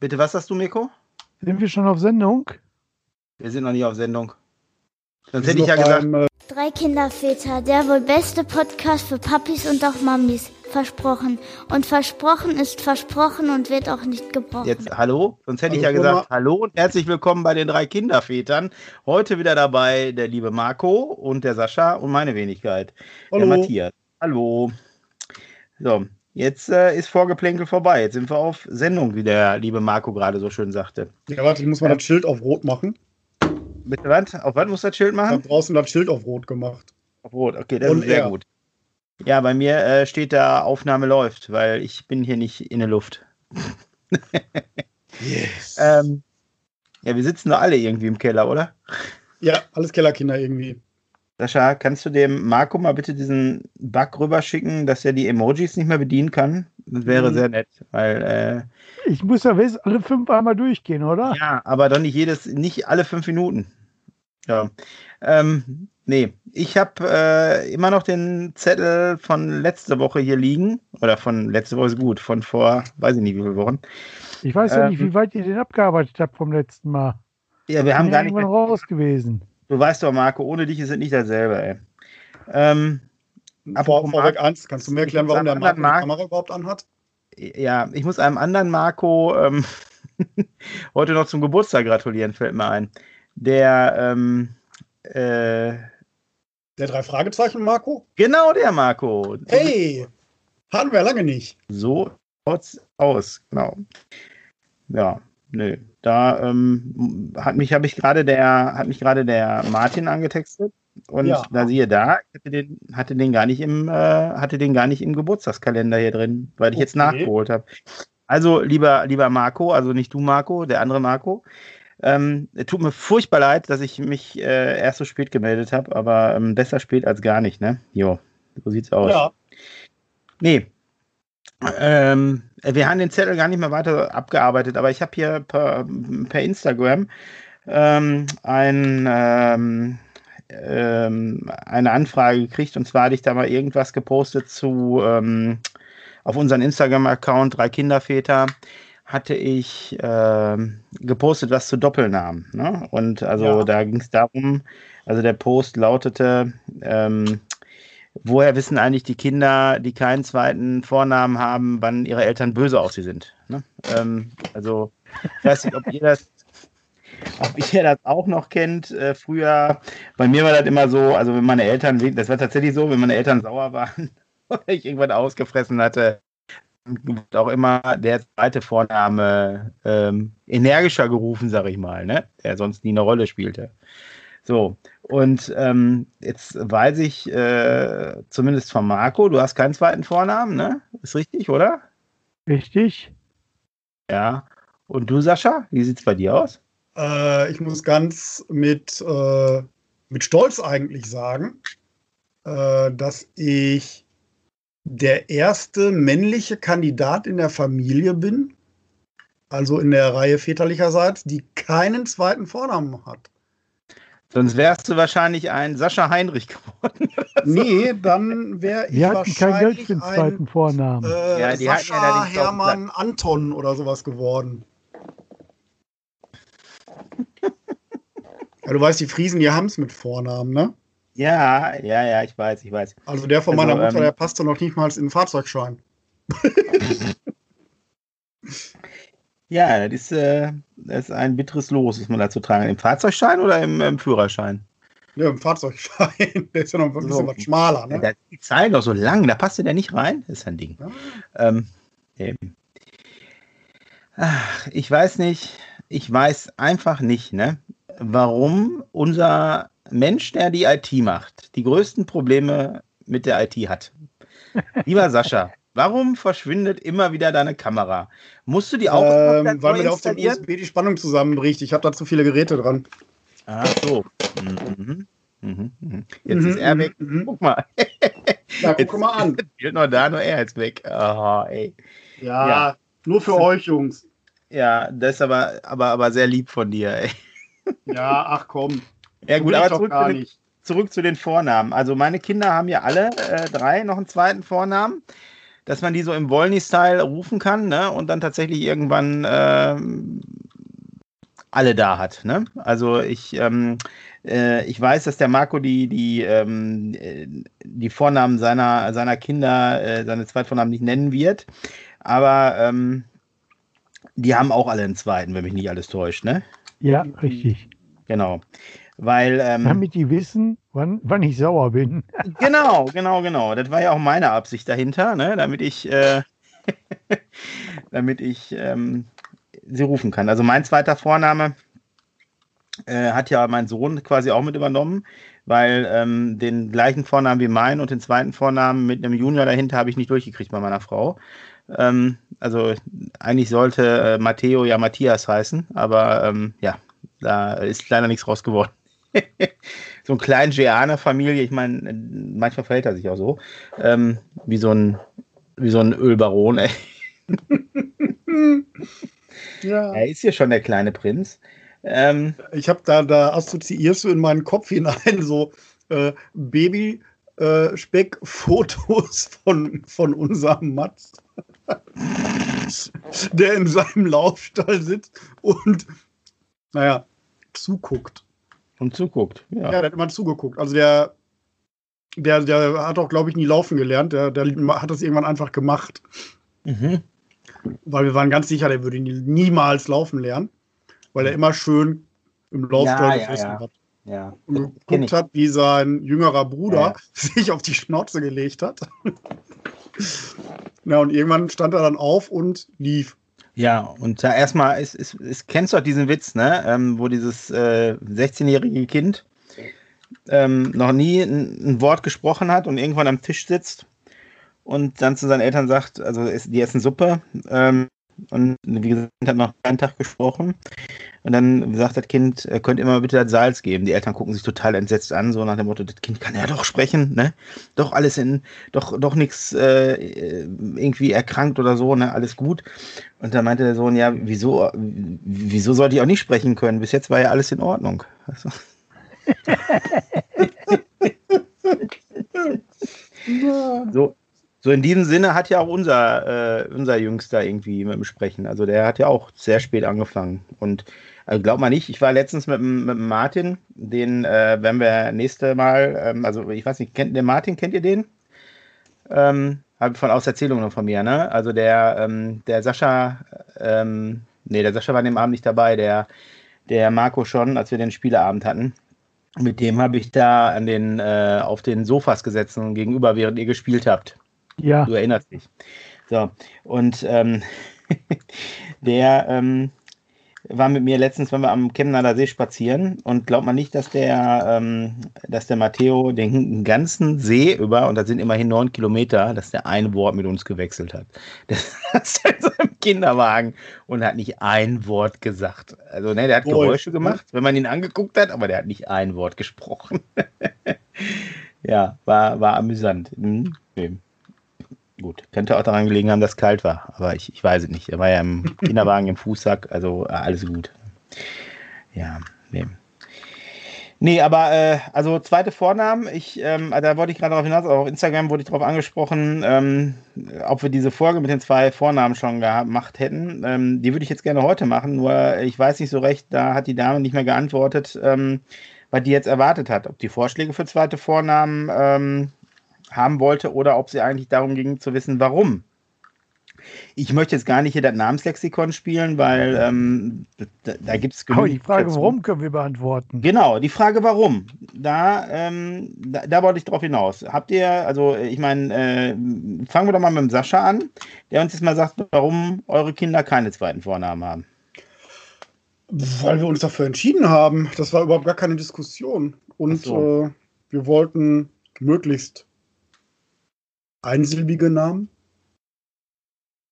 Bitte, was hast du, Mirko? Sind wir schon auf Sendung? Wir sind noch nicht auf Sendung. Sonst hätte ich ja gesagt, beim, äh, Drei Kinderväter, der wohl beste Podcast für Papis und auch Mamis. Versprochen. Und versprochen ist versprochen und wird auch nicht gebrochen. jetzt hallo. Sonst hätte ich Hallo, ja gesagt, hallo und herzlich willkommen bei den drei Kindervätern. Heute wieder dabei der liebe Marco und der Sascha und meine Wenigkeit, Hallo. der Matthias. Hallo. So, jetzt äh, ist Vorgeplänkel vorbei. Jetzt sind wir auf Sendung, wie der liebe Marco gerade so schön sagte. ja, warte, ich muss mal das Schild auf Rot machen. Bitte was? Auf was muss das Schild Ich machen? habe draußen das Schild auf Rot gemacht. Auf Rot, okay, das Und ist sehr er. gut. Ja, bei mir äh, steht da Aufnahme läuft, weil ich bin hier nicht in der Luft. Yes. Ähm, ja, wir sitzen doch alle irgendwie im Keller, oder? ja, alles Kellerkinder irgendwie. Sascha, kannst du dem Marco mal bitte diesen Bug rüberschicken, dass er die Emojis nicht mehr bedienen kann? Das wäre Mhm. sehr nett, weil Ich muss ja wissen, alle fünf einmal durchgehen, oder? äh, ja, aber doch nicht jedes, nicht alle fünf Minuten. Ja. Ähm, nee, ich habe äh, immer noch den Zettel von letzte Woche hier liegen. Oder von letzte Woche ist gut, von vor, weiß ich nicht wie viele Wochen. Ich weiß ja nicht, Ähm, wie weit ihr den abgearbeitet habt vom letzten Mal. Ja, wir haben gar nicht. raus gewesen. Du weißt doch, Marco, ohne dich ist es nicht dasselbe, ey. Ähm, Vor, vorweg Marc- eins, kannst du mir erklären, warum der am Marc anderen die Kamera überhaupt anhat? ja, ich muss einem anderen Marco ähm, heute noch zum Geburtstag gratulieren, fällt mir ein. Der, ähm, äh, Der drei Fragezeichen, Marco? genau der Marco. Hey! Hatten wir lange nicht. So schaut's aus, genau. Ja, nö. Da ähm, hat mich, habe ich gerade der, hat mich gerade der Martin angetextet und Ja. da siehe da, hatte den, hatte den gar nicht im, äh, hatte den gar nicht im Geburtstagskalender hier drin, weil ich jetzt Okay. nachgeholt habe. Also, lieber, lieber Marco, also nicht du Marco, der andere Marco. Ähm, es tut mir furchtbar leid, dass ich mich äh, erst so spät gemeldet habe, aber ähm, besser spät als gar nicht, ne? Jo, so sieht's aus. Ja, Nee. Ähm, wir haben den Zettel gar nicht mehr weiter abgearbeitet, aber ich habe hier per, per Instagram ähm, ein, ähm, ähm, eine Anfrage gekriegt und zwar hatte ich da mal irgendwas gepostet zu ähm, auf unseren Instagram-Account drei Kinderväter hatte ich ähm, gepostet was zu Doppelnamen. Ne? Und also Ja. da ging es darum, also der Post lautete, ähm, woher wissen eigentlich die Kinder, die keinen zweiten Vornamen haben, wann ihre Eltern böse auf sie sind? Ne? Ähm, also, ich weiß nicht, ob ihr das, ob ihr das auch noch kennt. Äh, früher, bei mir war das immer so, also wenn meine Eltern, das war tatsächlich so, wenn meine Eltern sauer waren oder ich irgendwann ausgefressen hatte, wird auch immer der zweite Vorname ähm, energischer gerufen, sag ich mal, ne? der sonst nie eine Rolle spielte. So, und ähm, jetzt weiß ich äh, zumindest von Marco, du hast keinen zweiten Vornamen, ne? Ist richtig, oder? Richtig? Ja. Und du, Sascha, wie sieht's bei dir aus? äh, ich muss ganz mit, äh, mit Stolz eigentlich sagen, äh, dass ich der erste männliche Kandidat in der Familie bin, also in der Reihe väterlicherseits, die keinen zweiten Vornamen hat. Sonst wärst du wahrscheinlich ein Sascha Heinrich geworden. Nee, dann wäre ich Die hatten kein Geld wahrscheinlich für den ein zweiten Vornamen. äh, Ja, die hatten ja Sascha auch Hermann Anton oder sowas geworden. ja, du weißt, die Friesen, die haben es mit Vornamen, ne? Ja, ja, ja, ich weiß, ich weiß. Also der von Also, meiner Mutter, ähm, der passte noch nicht mal in den Fahrzeugschein. Ja, das ist, äh, das ist ein bitteres Los, muss man dazu tragen. Im Fahrzeugschein oder im, im Führerschein? Ja, im Fahrzeugschein. Der ist ja noch ein bisschen So. was schmaler, Ja, ne? ist die Zeit doch so lang, da passt der nicht rein. Das ist ein Ding. Ja. Ähm, eben. Ach, ich weiß nicht, ich weiß einfach nicht, ne, warum unser Mensch, der die IT macht, die größten Probleme mit der IT hat. Lieber Sascha, warum verschwindet immer wieder deine Kamera? Musst du die auch Ähm, weil mir auf dem? USB die Spannung zusammenbricht. Ich habe da zu viele Geräte dran. Ach so. Mhm. Mhm. Mhm. Jetzt Mhm, ist er mhm, weg. mhm. Guck mal. Ja, Jetzt guck mal an. fehlt noch da, nur er ist weg. Oh, ey. Ja, Ja. nur für euch, Jungs. Ja, das ist aber, aber, aber sehr lieb von dir. Ey. Ja, ach komm. Ja So gut, aber doch zurück gar zu, den, nicht. zurück zu den Vornamen. Also meine Kinder haben ja alle äh, drei noch einen zweiten Vornamen. Dass man die so im Wollny-Style rufen kann, ne? Und dann tatsächlich irgendwann ähm, alle da hat, ne? Also ich, ähm, äh, ich weiß, dass der Marco die, die, ähm, äh, die Vornamen seiner, seiner Kinder, äh, seine Zweitvornamen nicht nennen wird. Aber ähm, die haben auch alle einen zweiten, wenn mich nicht alles täuscht, ne? Ja, richtig. Genau. Weil, ähm, Damit die wissen, wann, wann ich sauer bin. genau, genau, genau. Das war ja auch meine Absicht dahinter, ne? Damit ich, äh, damit ich ähm, sie rufen kann. Also mein zweiter Vorname äh, hat ja mein Sohn quasi auch mit übernommen, weil ähm, den gleichen Vornamen wie mein und den zweiten Vornamen mit einem Junior dahinter habe ich nicht durchgekriegt bei meiner Frau. Ähm, also eigentlich sollte äh, Matteo ja Matthias heißen, aber ähm, ja, da ist leider nichts raus geworden. so ein kleinen Geaner-Familie, ich meine, manchmal verhält er sich auch so, ähm, wie so ein wie so ein Ölbaron. Ey. Ja. Er ist ja schon der kleine Prinz. Ähm, Ich habe da, da assoziierst du in meinen Kopf hinein so äh, Baby-Speck-Fotos von, von unserem Mats, der in seinem Laufstall sitzt und, naja, zuguckt. Und zuguckt. Ja, Ja. der hat immer zugeguckt. Also der, der, der hat auch, glaube ich, nie laufen gelernt. Der, der hat das irgendwann einfach gemacht, Mhm. weil wir waren ganz sicher, der würde nie- niemals laufen lernen, weil er immer schön im Laufstall Ja, ja, gefressen ja. hat. ja. und geguckt hat, wie sein jüngerer Bruder Ja. sich auf die Schnauze gelegt hat. ja, und irgendwann stand er dann auf und lief. Ja, und da erstmal, ist, ist, ist, kennst du auch diesen Witz, ne? Ähm, wo dieses äh, 16-jährige Kind ähm, noch nie ein, ein Wort gesprochen hat und irgendwann am Tisch sitzt und dann zu seinen Eltern sagt, also die essen Suppe ähm, und wie gesagt, hat noch keinen Tag gesprochen. Und dann sagt das Kind, äh, könnt ihr mal bitte das Salz geben. Die Eltern gucken sich total entsetzt an, so nach dem Motto, das Kind kann ja doch sprechen, ne? Doch alles in, doch, doch nichts äh, irgendwie erkrankt oder so, ne? Alles gut. Und da meinte der Sohn, ja, wieso, wieso sollte ich auch nicht sprechen können? Bis jetzt war ja alles in Ordnung. Also, so, so in diesem Sinne hat ja auch unser, äh, unser Jüngster irgendwie mit dem Sprechen. Also der hat ja auch sehr spät angefangen. Und also glaub mal nicht, ich war letztens mit, mit Martin, den äh, werden wir nächste Mal, ähm, also ich weiß nicht, kennt den Martin, kennt ihr den? Ähm, Habe von aus Erzählungen von mir, ne? Also der, ähm, der Sascha, ähm, nee, der Sascha war an dem Abend nicht dabei, der, der Marco schon, als wir den Spieleabend hatten. Mit dem habe ich da an den, äh, auf den Sofas gesessen gegenüber, während ihr gespielt habt. Ja, Du erinnerst dich. So, und ähm, der ähm, war mit mir letztens, wenn wir am Chemnader See spazieren und glaubt man nicht, dass der, ähm, dass der Matteo den ganzen See über, und das sind immerhin neun Kilometer, dass der ein Wort mit uns gewechselt hat. Der saß in seinem Kinderwagen und hat nicht ein Wort gesagt. Also, ne, der hat Wohl. Geräusche gemacht, wenn man ihn angeguckt hat, aber der hat nicht ein Wort gesprochen. ja, war, war amüsant. Mhm. Gut, könnte auch daran gelegen haben, dass es kalt war, aber ich, ich weiß es nicht. Er war ja im Kinderwagen im Fußsack, also äh, alles gut. Ja, nee. Nee, aber äh, also zweite Vornamen, ich, ähm, da wollte ich gerade darauf hinaus, auch auf Instagram wurde ich darauf angesprochen, ähm, ob wir diese Folge mit den zwei Vornamen schon gemacht hätten. Ähm, die würde ich jetzt gerne heute machen, nur ich weiß nicht so recht, da hat die Dame nicht mehr geantwortet, ähm, was die jetzt erwartet hat. Ob die Vorschläge für zweite Vornamen ähm, haben wollte oder ob sie eigentlich darum ging zu wissen, warum. Ich möchte jetzt gar nicht hier das Namenslexikon spielen, weil ähm, da, da gibt es aber die Frage, warum, können wir beantworten. Genau, die Frage warum. Da, ähm, da, da wollte ich drauf hinaus. Habt ihr, also ich meine, äh, fangen wir doch mal mit dem Sascha an, der uns jetzt mal sagt, warum eure Kinder keine zweiten Vornamen haben. Weil wir uns dafür entschieden haben. Das war überhaupt gar keine Diskussion. Und so. äh, wir wollten möglichst einsilbige Namen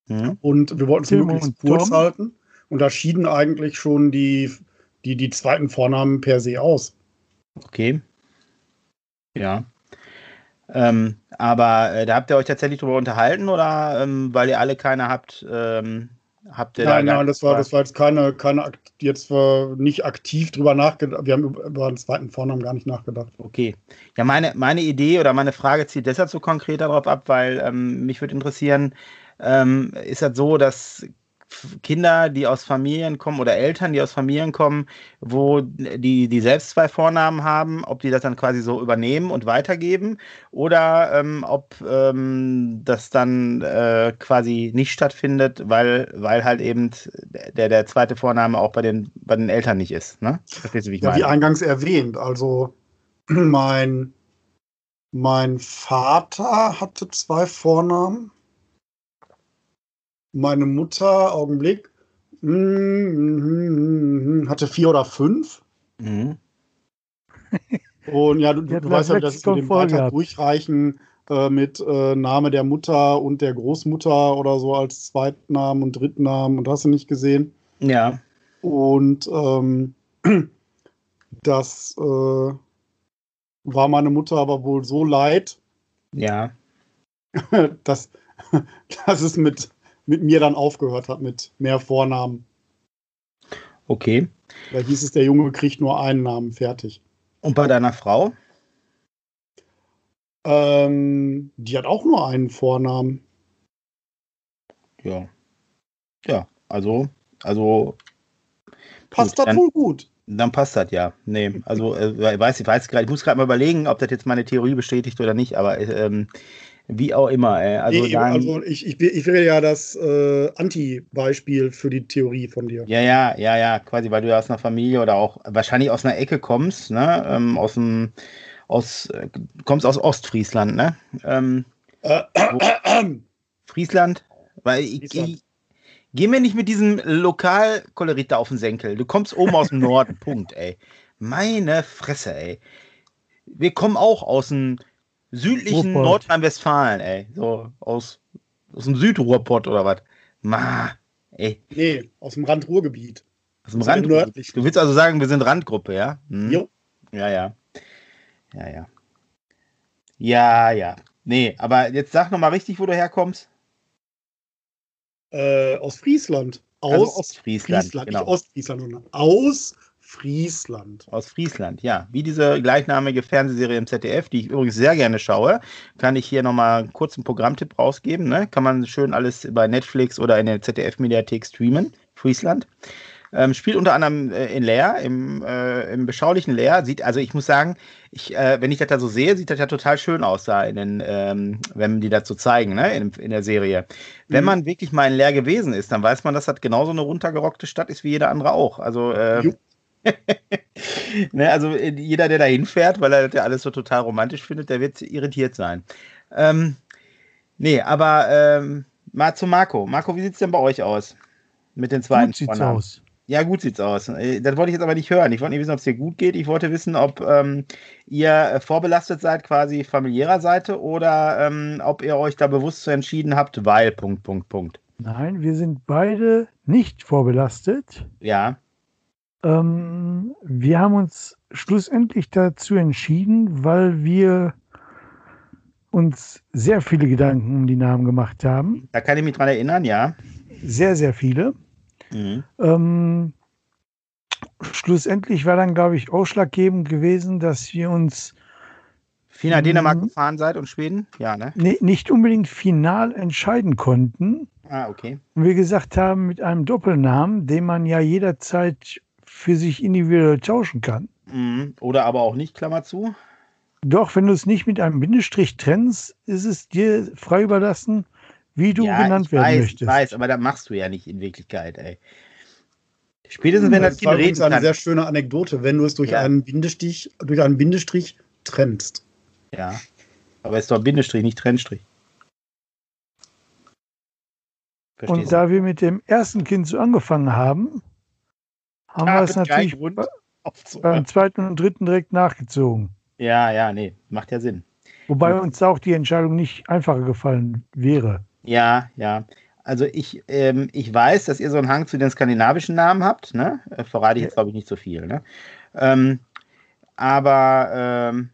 Hm? und wir wollten es möglichst kurz halten. Und da schieden eigentlich schon die, die, die zweiten Vornamen per se aus. Okay. Ja. Ähm, aber äh, da habt ihr euch tatsächlich drüber unterhalten oder ähm, weil ihr alle keine habt, ähm, Habt ihr Nein, da nein, das war, das war jetzt keine, keine jetzt war nicht aktiv drüber nachgedacht. Wir haben über, den zweiten Vornamen gar nicht nachgedacht. Okay. Ja, meine, meine Idee oder meine Frage zielt deshalb so konkret darauf ab, weil ähm, mich würde interessieren, ähm, ist das so, dass Kinder, die aus Familien kommen oder Eltern, die aus Familien kommen, wo die, die selbst zwei Vornamen haben, ob die das dann quasi so übernehmen und weitergeben oder ähm, ob ähm, das dann äh, quasi nicht stattfindet, weil, weil halt eben der, der zweite Vorname auch bei den, bei den Eltern nicht ist. Ne? Verstehst du, wie ich Ja, wie meine? eingangs erwähnt, also mein, mein Vater hatte zwei Vornamen. Meine Mutter, Augenblick, hatte vier oder fünf. Mhm. Und ja, du, Die du, weißt ja, wie das ist mit dem gehabt. durchreichen äh, mit äh, Name der Mutter und der Großmutter oder so als Zweitnamen und Drittnamen und hast du nicht gesehen. Ja. Und ähm, das äh, war meine Mutter aber wohl so leid, Ja. dass, dass es mit, mit mir dann aufgehört hat mit mehr Vornamen. Okay. Da hieß es, der Junge kriegt nur einen Namen fertig. Und bei deiner Frau? Ähm, die hat auch nur einen Vornamen. Ja. Ja, also, also, Passt das dann- wohl gut. dann passt das ja. Nee, also, äh, ich weiß, ich weiß gerade, ich muss gerade mal überlegen, ob das jetzt meine Theorie bestätigt oder nicht, aber ähm, wie auch immer, ey. Also, nee, dann, also ich, ich, ich will ja das äh, Anti-Beispiel für die Theorie von dir. ja, ja, ja, ja, quasi, weil du ja aus einer Familie oder auch wahrscheinlich aus einer Ecke kommst, ne? Ähm, aus dem, aus, äh, kommst aus Ostfriesland, ne? Ähm, Äh, Friesland? Weil ich, ich geh mir nicht mit diesem Lokalkolorit da auf den Senkel. Du kommst oben aus dem Norden. Punkt, ey. Meine Fresse, ey. Wir kommen auch aus dem südlichen. Nordrhein-Westfalen, ey. So aus, aus dem Südruhrpott oder was. Ma, ey. nee, aus dem Rand-Ruhrgebiet. Aus dem Aus Rand. nördlichen. Du willst also sagen, wir sind Randgruppe, ja? Hm? Jo. Ja, ja. Ja, ja. Ja, ja. Nee, aber jetzt sag noch mal richtig, wo du herkommst. Äh, aus Friesland. Aus Also Ostfriesland, Friesland, genau. nicht Ostfriesland, sondern aus Friesland. Aus Friesland, ja. Wie diese gleichnamige Fernsehserie im ZDF, die ich übrigens sehr gerne schaue, kann ich hier nochmal einen kurzen Programmtipp rausgeben. Ne? Kann man schön alles bei Netflix oder in der ZDF-Mediathek streamen. Friesland. Ähm, spielt unter anderem äh, in Leer, im, äh, im beschaulichen Leer. Sieht, also ich muss sagen, ich, äh, wenn ich das da so sehe, sieht das ja total schön aus da, in den, ähm, wenn die das so zeigen, ne, in, in der Serie. Wenn Mhm. man wirklich mal in Leer gewesen ist, dann weiß man, dass das genauso eine runtergerockte Stadt ist wie jede andere auch. Also äh, Jo. ne, also äh, jeder, der da hinfährt, weil er das ja alles so total romantisch findet, der wird irritiert sein. Ähm, nee, aber ähm, mal zu Marco. Marco, wie sieht es denn bei euch aus? Mit den zweiten Gut sieht's aus. Ja, gut sieht's aus. Äh, Das wollte ich jetzt aber nicht hören. Ich wollte nicht wissen, ob es dir gut geht. Ich wollte wissen, ob ähm, ihr vorbelastet seid, quasi familiärer Seite, oder ähm, ob ihr euch da bewusst so entschieden habt, weil, Punkt, Punkt, Punkt. Nein, wir sind beide nicht vorbelastet. Ja, Ähm, wir haben uns schlussendlich dazu entschieden, weil wir uns sehr viele Gedanken um die Namen gemacht haben. da kann ich mich dran erinnern, ja. Sehr, sehr viele. Mhm. Ähm, schlussendlich war dann, glaube ich, ausschlaggebend gewesen, dass wir uns nach Mhm. Dänemark gefahren seid und Schweden? Ja, ne? ni- nicht unbedingt final entscheiden konnten. Ah, okay. Und wir gesagt haben, mit einem Doppelnamen, den man ja jederzeit für sich individuell tauschen kann. Mhm. Oder aber auch nicht, Klammer zu. Doch, wenn du es nicht mit einem Bindestrich trennst, ist es dir frei überlassen, wie du ja, genannt werden weiß, möchtest. Ich weiß, aber das machst du ja nicht in Wirklichkeit, ey. Spätestens, wenn das Das Kind reden übrigens eine kann. sehr schöne Anekdote, wenn du es durch Ja. einen Bindestrich, durch einen Bindestrich trennst. Ja. Aber es ist doch Bindestrich, nicht Trennstrich. Verstehst Und da wir mit dem ersten Kind so angefangen haben, haben wir es natürlich beim zweiten und dritten direkt nachgezogen. Ja, ja, nee, macht ja Sinn. Wobei uns auch die Entscheidung nicht einfacher gefallen wäre. Ja, ja. Also ich, ähm, ich weiß, dass ihr so einen Hang zu den skandinavischen Namen habt, ne? Verrate ich jetzt, glaube ich, nicht so viel, ne? Ähm, aber ähm,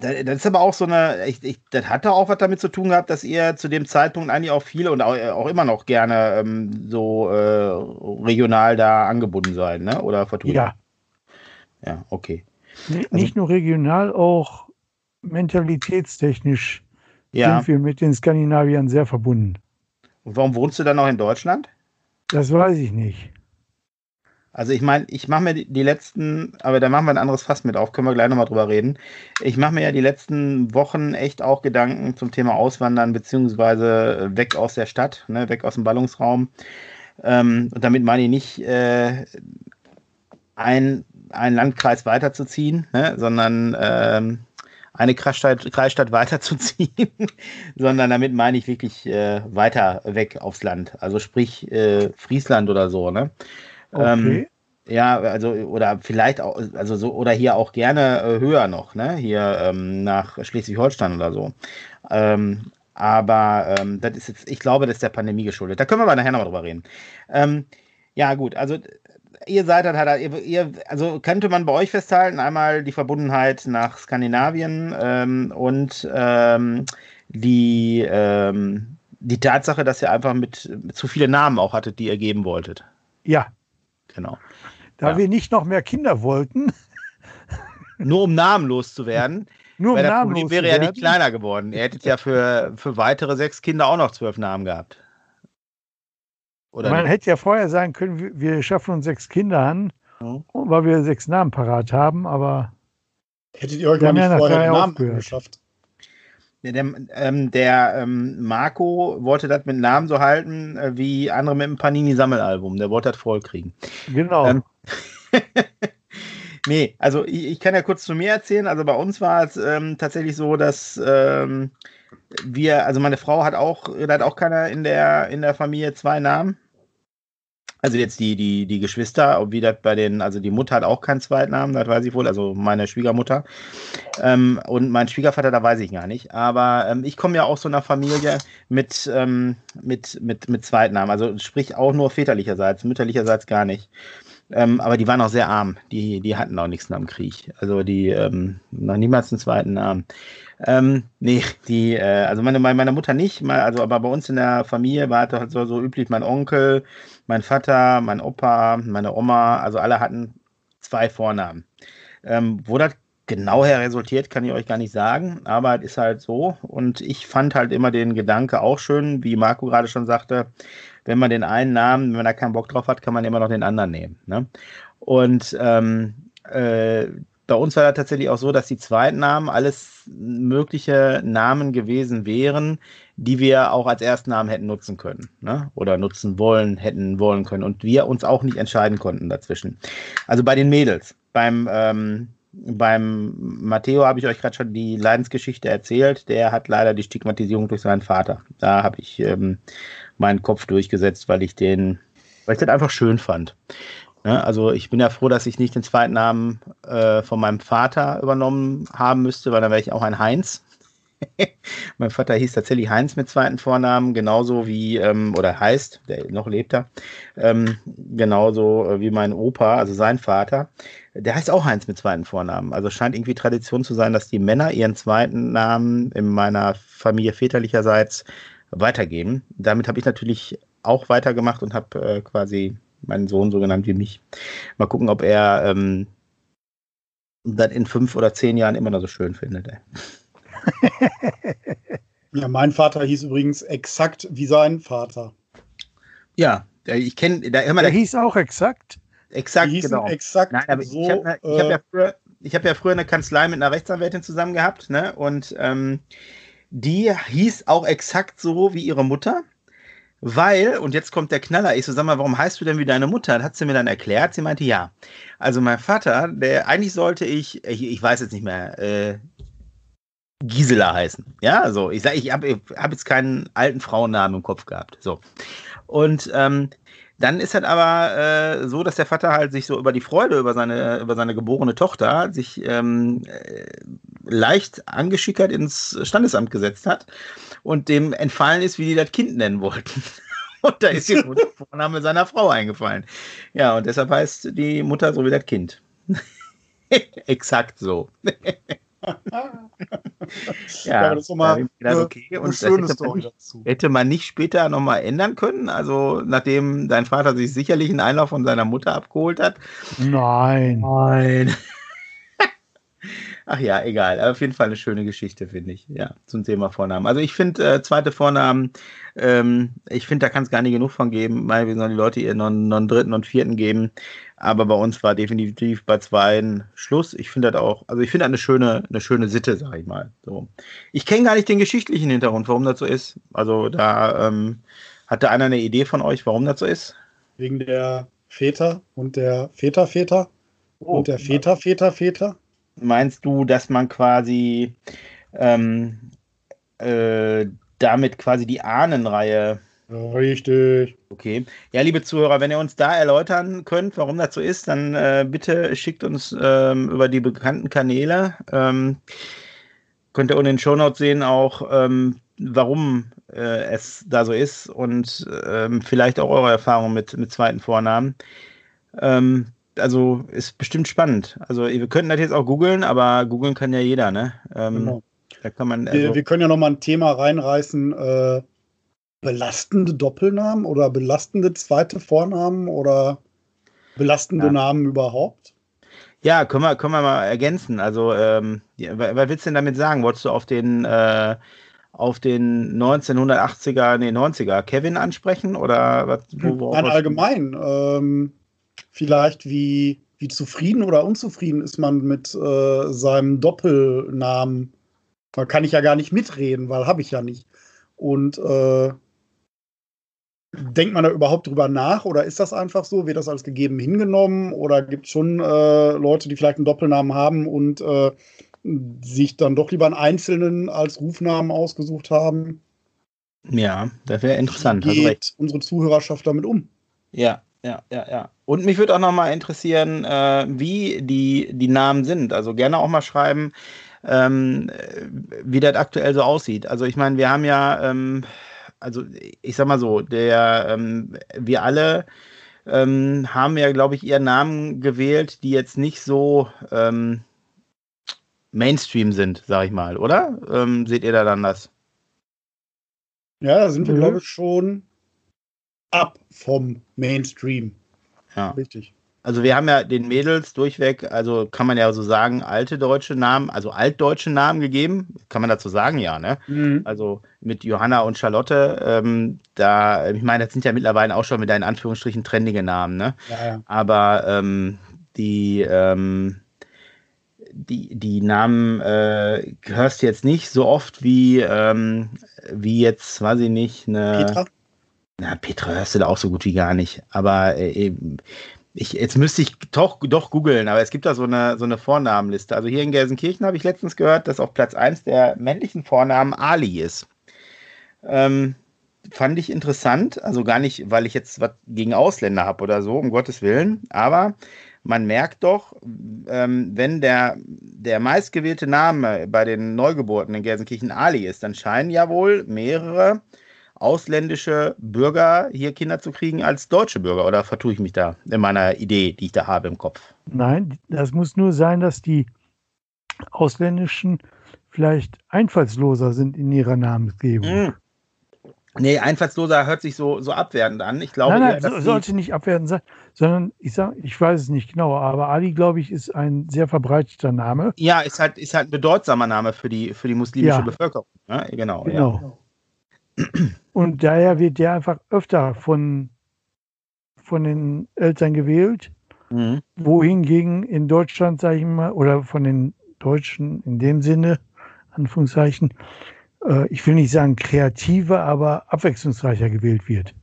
Das ist aber auch so eine, ich, ich, das hatte auch was damit zu tun gehabt, dass ihr zu dem Zeitpunkt eigentlich auch viele und auch, auch immer noch gerne ähm, so äh, regional da angebunden seid, ne? Oder vertun? Ja. Ja, okay. N also, nicht nur regional, auch mentalitätstechnisch ja. sind wir mit den Skandinaviern sehr verbunden. Und warum wohnst du dann noch in Deutschland? Das weiß ich nicht. Also ich meine, ich mache mir die, letzten, aber da machen wir ein anderes Fass mit auf, können wir gleich nochmal drüber reden. Ich mache mir ja die letzten Wochen echt auch Gedanken zum Thema Auswandern, beziehungsweise weg aus der Stadt, ne, weg aus dem Ballungsraum. Ähm, und damit meine ich nicht äh, ein, einen Landkreis weiterzuziehen, ne, sondern ähm, eine Kreisstadt, Kreisstadt weiterzuziehen, sondern damit meine ich wirklich äh, weiter weg aufs Land. Also sprich äh, Friesland oder so, ne? Ähm, okay. Ähm, ja, also oder vielleicht auch, also so, oder hier auch gerne äh, höher noch, ne? Hier ähm, nach Schleswig-Holstein oder so. Ähm, aber ähm, das ist jetzt, ich glaube, das ist der Pandemie geschuldet. Da können wir aber nachher noch drüber reden. Ähm, ja, gut, also ihr seid dann halt, ihr, ihr, also könnte man bei euch festhalten, einmal die Verbundenheit nach Skandinavien ähm, und ähm, die, die Tatsache, dass ihr einfach mit, mit zu viele Namen auch hattet, die ihr geben wolltet. Ja, Genau. Da ja. wir nicht noch mehr Kinder wollten. Nur um namenlos zu werden. Nur um weil namenlos Problem wäre ja nicht kleiner geworden. Ihr hättet ja für, für weitere sechs Kinder auch noch zwölf Namen gehabt. Oder Man nicht? hätte ja vorher sagen können, wir schaffen uns sechs Kinder an, mhm. weil wir sechs Namen parat haben, aber. Hättet ihr euch mal nicht vorher Namen geschafft? Der, ähm, der ähm, Marco wollte das mit Namen so halten, äh, wie andere mit dem Panini-Sammelalbum. Der wollte das voll kriegen. Genau. Ähm, nee, also ich, ich, kann ja kurz zu mir erzählen. Also bei uns war es ähm, tatsächlich so, dass ähm, wir, also meine Frau hat auch, hat auch keiner in der, in der Familie zwei Namen. Also jetzt die, die, die Geschwister, wie das bei den, also die Mutter hat auch keinen Zweitnamen, das weiß ich wohl, also meine Schwiegermutter. Ähm, und mein Schwiegervater, da weiß ich gar nicht. Aber ähm, ich komme ja aus so einer Familie mit, ähm, mit, mit, mit Zweitnamen, also sprich auch nur väterlicherseits, mütterlicherseits gar nicht. Ähm, aber die waren auch sehr arm. Die, die hatten auch nichts nach dem Krieg. Also die ähm, noch niemals einen zweiten Namen. Ähm, nee, die, äh, also meine, meine Mutter nicht, also aber bei uns in der Familie war es halt so, so üblich, mein Onkel, mein Vater, mein Opa, meine Oma, also alle hatten zwei Vornamen. Ähm, wo das genau her resultiert, kann ich euch gar nicht sagen, aber es ist halt so. Und ich fand halt immer den Gedanke auch schön, wie Marco gerade schon sagte, wenn man den einen Namen, wenn man da keinen Bock drauf hat, kann man immer noch den anderen nehmen. Ne? Und ähm, äh, bei uns war das tatsächlich auch so, dass die zweiten Namen alles mögliche Namen gewesen wären, die wir auch als Erstnamen hätten nutzen können ne? oder nutzen wollen, hätten wollen können und wir uns auch nicht entscheiden konnten dazwischen. Also bei den Mädels, beim, ähm, beim Matteo habe ich euch gerade schon die Leidensgeschichte erzählt. Der hat leider die Stigmatisierung durch seinen Vater. Da habe ich ähm, meinen Kopf durchgesetzt, weil ich den, weil ich das einfach schön fand. Ja, also ich bin ja froh, dass ich nicht den zweiten Namen äh, von meinem Vater übernommen haben müsste, weil dann wäre ich auch ein Heinz. mein Vater hieß tatsächlich Heinz mit zweiten Vornamen, genauso wie, ähm, oder heißt, der noch lebt da, ähm, genauso äh, wie mein Opa, also sein Vater. Der heißt auch Heinz mit zweiten Vornamen. Also scheint irgendwie Tradition zu sein, dass die Männer ihren zweiten Namen in meiner Familie väterlicherseits weitergeben. Damit habe ich natürlich auch weitergemacht und habe äh, quasi meinen Sohn so genannt wie mich. Mal gucken, ob er ähm, das in fünf oder zehn Jahren immer noch so schön findet. ja, mein Vater hieß übrigens exakt wie sein Vater. Ja, ich kenne, da immer. Der, der hieß auch exakt. Exakt, genau. Exakt Nein, aber so, ich habe hab ja, äh, früher, hab ja früher eine Kanzlei mit einer Rechtsanwältin zusammen gehabt, ne? Und ähm, die hieß auch exakt so wie ihre Mutter. Weil, und jetzt kommt der Knaller, ich so, sag mal, warum heißt du denn wie deine Mutter? Hat sie mir dann erklärt. Sie meinte, ja. Also mein Vater, der eigentlich sollte ich, ich, ich weiß jetzt nicht mehr, äh, Gisela heißen. Ja, also ich sage, ich habe hab jetzt keinen alten Frauennamen im Kopf gehabt. So. Und ähm, dann ist halt aber äh, so, dass der Vater halt sich so über die Freude über seine, über seine geborene Tochter sich ähm, äh, leicht angeschickert ins Standesamt gesetzt hat und dem entfallen ist, wie die das Kind nennen wollten. Und da ist jetzt der Vorname seiner Frau eingefallen. Ja, und deshalb heißt die Mutter so wie das Kind. Exakt so. ja, das ist mal gedacht, eine- okay. Eine schöne hätte man, Story nicht, dazu. hätte man nicht später nochmal ändern können? Also, nachdem dein Vater sich sicherlich einen Einlauf von seiner Mutter abgeholt hat? Nein. Nein. Ach ja, egal. Auf jeden Fall eine schöne Geschichte, finde ich. Ja, zum Thema Vornamen. Also ich finde, äh, zweite Vornamen, ähm, ich finde, da kann es gar nicht genug von geben. Weil wir sollen die Leute ihr noch einen dritten und vierten geben. Aber bei uns war definitiv bei zweien Schluss. Ich finde das auch, also ich finde das eine schöne, eine schöne Sitte, sag ich mal. So. Ich kenne gar nicht den geschichtlichen Hintergrund, warum das so ist. Also da ähm, hatte einer eine Idee von euch, warum das so ist? Wegen der Väter und der Väter-Väter und der Väter-Väter-Väter. Meinst du, dass man quasi ähm, äh, damit quasi die Ahnenreihe. Richtig. Okay. Ja, liebe Zuhörer, wenn ihr uns da erläutern könnt, warum das so ist, dann äh, bitte schickt uns ähm, über die bekannten Kanäle. Ähm, könnt ihr unten in den Shownotes sehen auch, ähm, warum äh, es da so ist und ähm, vielleicht auch eure Erfahrungen mit, mit zweiten Vornamen. Ähm, also ist bestimmt spannend. Also wir könnten das jetzt auch googeln, aber googeln kann ja jeder, ne? Ähm, Genau. Da kann man. Wir, Also, wir können ja noch mal ein Thema reinreißen. Äh, belastende Doppelnamen oder belastende zweite Vornamen oder belastende Ja. Namen überhaupt? ja, können wir, können wir mal ergänzen. Also, ähm, ja, wa- was willst du denn damit sagen? Wolltest du auf den, äh, auf den 1980er, nee, 90er Kevin ansprechen? Oder was? wo- Nein, allgemein. Ähm, vielleicht wie, wie zufrieden oder unzufrieden ist man mit äh, seinem Doppelnamen? Da kann ich ja gar nicht mitreden, weil habe ich ja nicht. Und äh, denkt man da überhaupt drüber nach oder ist das einfach so? Wird das als gegeben hingenommen oder gibt es schon äh, Leute, die vielleicht einen Doppelnamen haben und äh, sich dann doch lieber einen einzelnen als Rufnamen ausgesucht haben? Ja, das wäre interessant. Wie du recht. geht unsere Zuhörerschaft damit um? Ja, ja, ja, ja. Und mich würde auch noch mal interessieren, äh, wie die, die Namen sind. Also gerne auch mal schreiben, ähm, äh, wie das aktuell so aussieht. Also ich meine, wir haben ja, ähm, also ich sag mal so, der, ähm, wir alle ähm, haben ja, glaube ich, ihren Namen gewählt, die jetzt nicht so ähm, Mainstream sind, sag ich mal, oder? Ähm, seht ihr da dann das? Ja, da sind wir, Mhm. glaube ich, schon ab vom Mainstream. Ja. Richtig. Also wir haben ja den Mädels durchweg, also kann man ja so sagen, alte deutsche Namen, also altdeutsche Namen gegeben. Kann man dazu sagen, ja, ne? Also mit Johanna und Charlotte, ähm, da, ich meine, das sind ja mittlerweile auch schon mit in Anführungsstrichen trendige Namen, ne? Ja, ja. Aber ähm, die, ähm, die, die Namen äh, hörst du jetzt nicht so oft wie, ähm, wie jetzt, weiß ich nicht, eine. Petra? Na, Petra hörst du da auch so gut wie gar nicht. Aber äh, eben, ich, jetzt müsste ich doch, doch googeln, aber es gibt da so eine, so eine Vornamenliste. Also hier in Gelsenkirchen habe ich letztens gehört, dass auf Platz 1 der männlichen Vornamen Ali ist. Ähm, fand ich interessant. Also gar nicht, weil ich jetzt was gegen Ausländer habe oder so, um Gottes Willen. Aber man merkt doch, ähm, wenn der, der meistgewählte Name bei den Neugeburten in Gelsenkirchen Ali ist, dann scheinen ja wohl mehrere ausländische Bürger hier Kinder zu kriegen als deutsche Bürger. Oder vertue ich mich da in meiner Idee, die ich da habe im Kopf? Nein, das muss nur sein, dass die ausländischen vielleicht einfallsloser sind in ihrer Namensgebung. Hm. Nee, einfallsloser hört sich so, so abwertend an. Ich glaube, nein, nein, eher, so, sollte nicht abwertend sein, sondern ich sag, ich weiß es nicht genau, aber Ali, glaube ich, ist ein sehr verbreiteter Name. ja, ist halt, ist halt ein bedeutsamer Name für die, für die muslimische Ja. Bevölkerung. Ne? Genau. Ja. Und daher wird der einfach öfter von, von den Eltern gewählt, Mhm. wohingegen in Deutschland, sage ich mal, oder von den Deutschen in dem Sinne, Anführungszeichen, äh, ich will nicht sagen kreativer, aber abwechslungsreicher gewählt wird.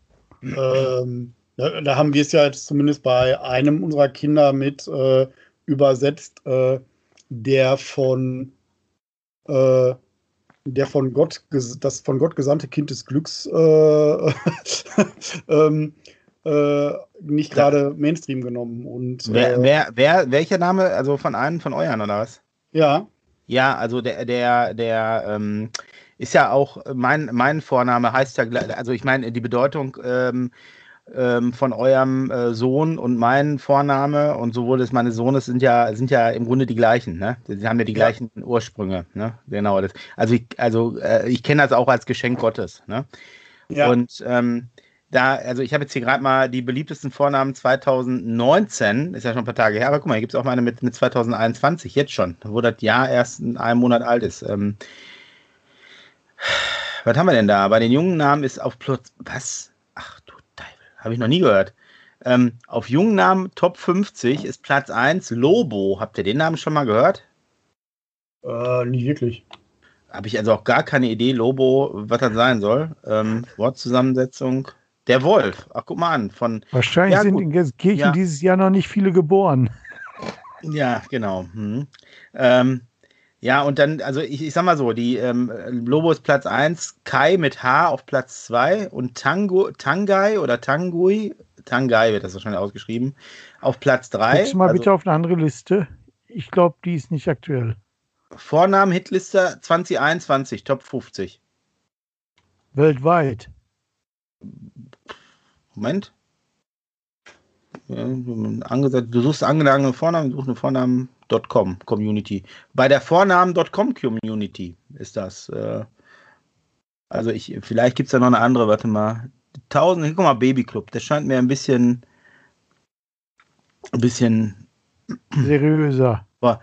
Ähm, da, da haben wir es ja jetzt zumindest bei einem unserer Kinder mit äh, übersetzt, äh, der von äh, der von Gott das von Gott gesandte Kind des Glücks äh, ähm, äh, nicht gerade Mainstream genommen und Wer, äh, wer, wer, welcher Name? Also von einem von euren oder was? ja Ja, also der, der, der ähm, ist ja auch, mein, mein Vorname heißt ja, also ich meine, die Bedeutung ähm, ähm, von eurem äh, Sohn und mein Vorname und sowohl des meines Sohnes sind ja, sind ja im Grunde die gleichen, ne? Sie haben ja die ja. gleichen Ursprünge, ne? Genau. Das, also ich, also, äh, ich kenne das auch als Geschenk Gottes, ne? Ja. Und ähm, da, also ich habe jetzt hier gerade mal die beliebtesten Vornamen 2019, ist ja schon ein paar Tage her, aber guck mal, hier gibt es auch mal eine mit, mit 2021, jetzt schon, wo das Jahr erst in einem Monat alt ist. Ähm, was haben wir denn da? Bei den jungen Namen ist auf Platz, was? Habe ich noch nie gehört. Ähm, auf jungen Namen Top 50 ist Platz 1 Lobo. Habt ihr den Namen schon mal gehört? Äh, nicht wirklich. Habe ich also auch gar keine Idee, Lobo, was das sein soll. Ähm, Wortzusammensetzung. Der Wolf. Ach, guck mal an. Von, Wahrscheinlich ja, sind gut. in Gelsenkirchen ja. dieses Jahr noch nicht viele geboren. Ja, genau. Hm. Ähm, ja, und dann, also ich, ich sag mal so, die ähm, Lobo ist Platz 1, Kai mit H auf Platz 2 und Tango, Tangai oder Tangui, Tangai wird das wahrscheinlich ausgeschrieben, auf Platz 3. Guckst du mal also, bitte auf eine andere Liste. Ich glaube, die ist nicht aktuell. Vornamen Hitliste 2021, Top 50. Weltweit. Moment. Ja, du suchst angelagene Vornamen, du suchst eine Vornamen.com Community. Bei der Vornamen.com Community ist das. Äh, also ich, vielleicht gibt es da noch eine andere, warte mal. 1000, guck mal, Babyclub, das scheint mir ein bisschen, ein bisschen seriöser. Boah.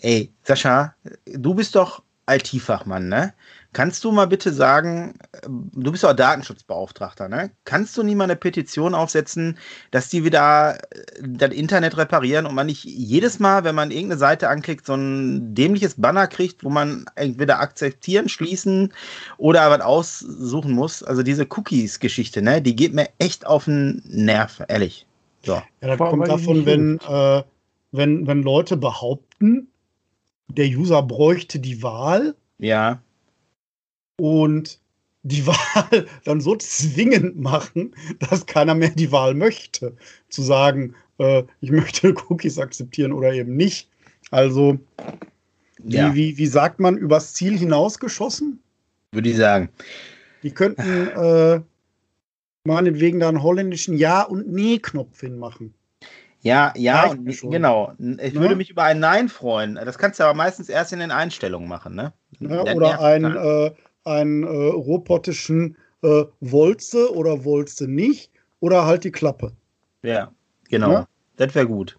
Ey, Sascha, du bist doch IT-Fachmann, ne? Kannst du mal bitte sagen, du bist auch Datenschutzbeauftragter, ne? Kannst du nie mal eine Petition aufsetzen, dass die wieder äh, das Internet reparieren und man nicht jedes Mal, wenn man irgendeine Seite anklickt, so ein dämliches Banner kriegt, wo man entweder akzeptieren, schließen oder was aussuchen muss? Also diese Cookies-Geschichte, ne? Die geht mir echt auf den Nerv, ehrlich. So. Ja, das kommt davon, wenn, äh, wenn, wenn Leute behaupten, der User bräuchte die Wahl. Ja und die Wahl dann so zwingend machen, dass keiner mehr die Wahl möchte. Zu sagen, äh, ich möchte Cookies akzeptieren oder eben nicht. Also, ja. wie, wie, wie sagt man, übers Ziel hinausgeschossen? Würde ich sagen. Die könnten äh, meinetwegen da einen holländischen Ja- und Nee-Knopf hinmachen. Ja, ja, und, genau. Ich ne? würde mich über ein Nein freuen. Das kannst du aber meistens erst in den Einstellungen machen, ne? Ja, oder ein, äh, einen äh, rohpottischen äh, Wolze oder Wolze nicht oder halt die Klappe. Ja, genau. Ja? Das wäre gut.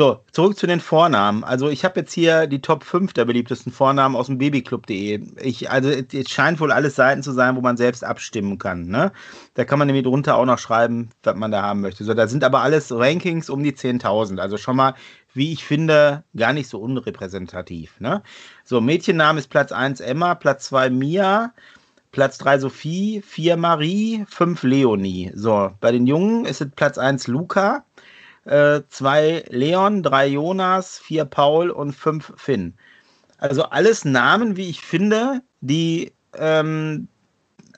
So, zurück zu den Vornamen. Also ich habe jetzt hier die Top 5 der beliebtesten Vornamen aus dem babyclub.de. Ich, also es scheint wohl alles Seiten zu sein, wo man selbst abstimmen kann. Ne? Da kann man nämlich drunter auch noch schreiben, was man da haben möchte. So, da sind aber alles Rankings um die 10.000. Also schon mal, wie ich finde, gar nicht so unrepräsentativ. Ne? So, Mädchenname ist Platz 1 Emma, Platz 2 Mia, Platz 3 Sophie, 4 Marie, 5 Leonie. So, bei den Jungen ist es Platz 1 Luca, äh, zwei Leon, drei Jonas, vier Paul und fünf Finn. Also alles Namen, wie ich finde, die, ähm,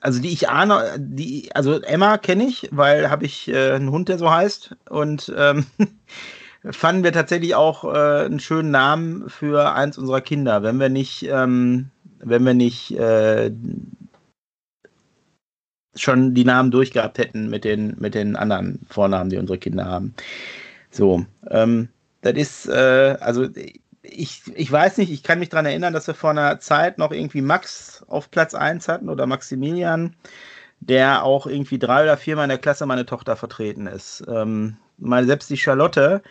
also die ich ahne, die, also Emma kenne ich, weil habe ich äh, einen Hund, der so heißt. Und ähm, fanden wir tatsächlich auch äh, einen schönen Namen für eins unserer Kinder, wenn wir nicht, ähm, wenn wir nicht äh, schon die Namen durchgehabt hätten mit den, mit den anderen Vornamen, die unsere Kinder haben. So, ähm, das ist, äh, also ich, ich weiß nicht, ich kann mich daran erinnern, dass wir vor einer Zeit noch irgendwie Max auf Platz 1 hatten oder Maximilian, der auch irgendwie drei oder viermal in der Klasse meine Tochter vertreten ist. Ähm, meine, selbst die Charlotte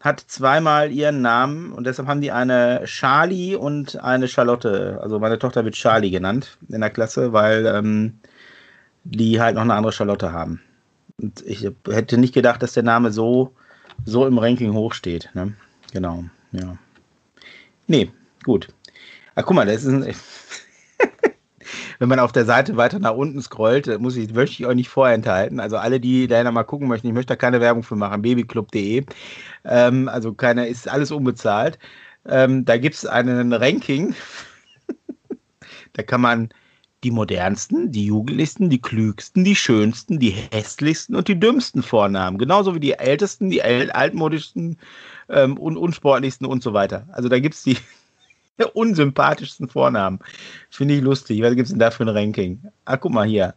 hat zweimal ihren Namen und deshalb haben die eine Charlie und eine Charlotte. Also meine Tochter wird Charlie genannt in der Klasse, weil ähm, die halt noch eine andere Charlotte haben. Und ich hätte nicht gedacht, dass der Name so so im Ranking hochsteht. Ne? Genau, ja. Nee, gut. Ah, guck mal, das ist ein. Wenn man auf der Seite weiter nach unten scrollt, muss ich, möchte ich euch nicht vorenthalten. Also alle, die da mal gucken möchten, ich möchte da keine Werbung für machen, babyclub.de. Ähm, also keine, ist alles unbezahlt. Ähm, da gibt es einen Ranking. da kann man die modernsten, die jugendlichsten, die klügsten, die schönsten, die hässlichsten und die dümmsten Vornamen. Genauso wie die ältesten, die altmodischsten ähm, und unsportlichsten und so weiter. Also da gibt es die unsympathischsten Vornamen. Finde ich lustig. Was gibt es denn da für ein Ranking? Ah, guck mal hier.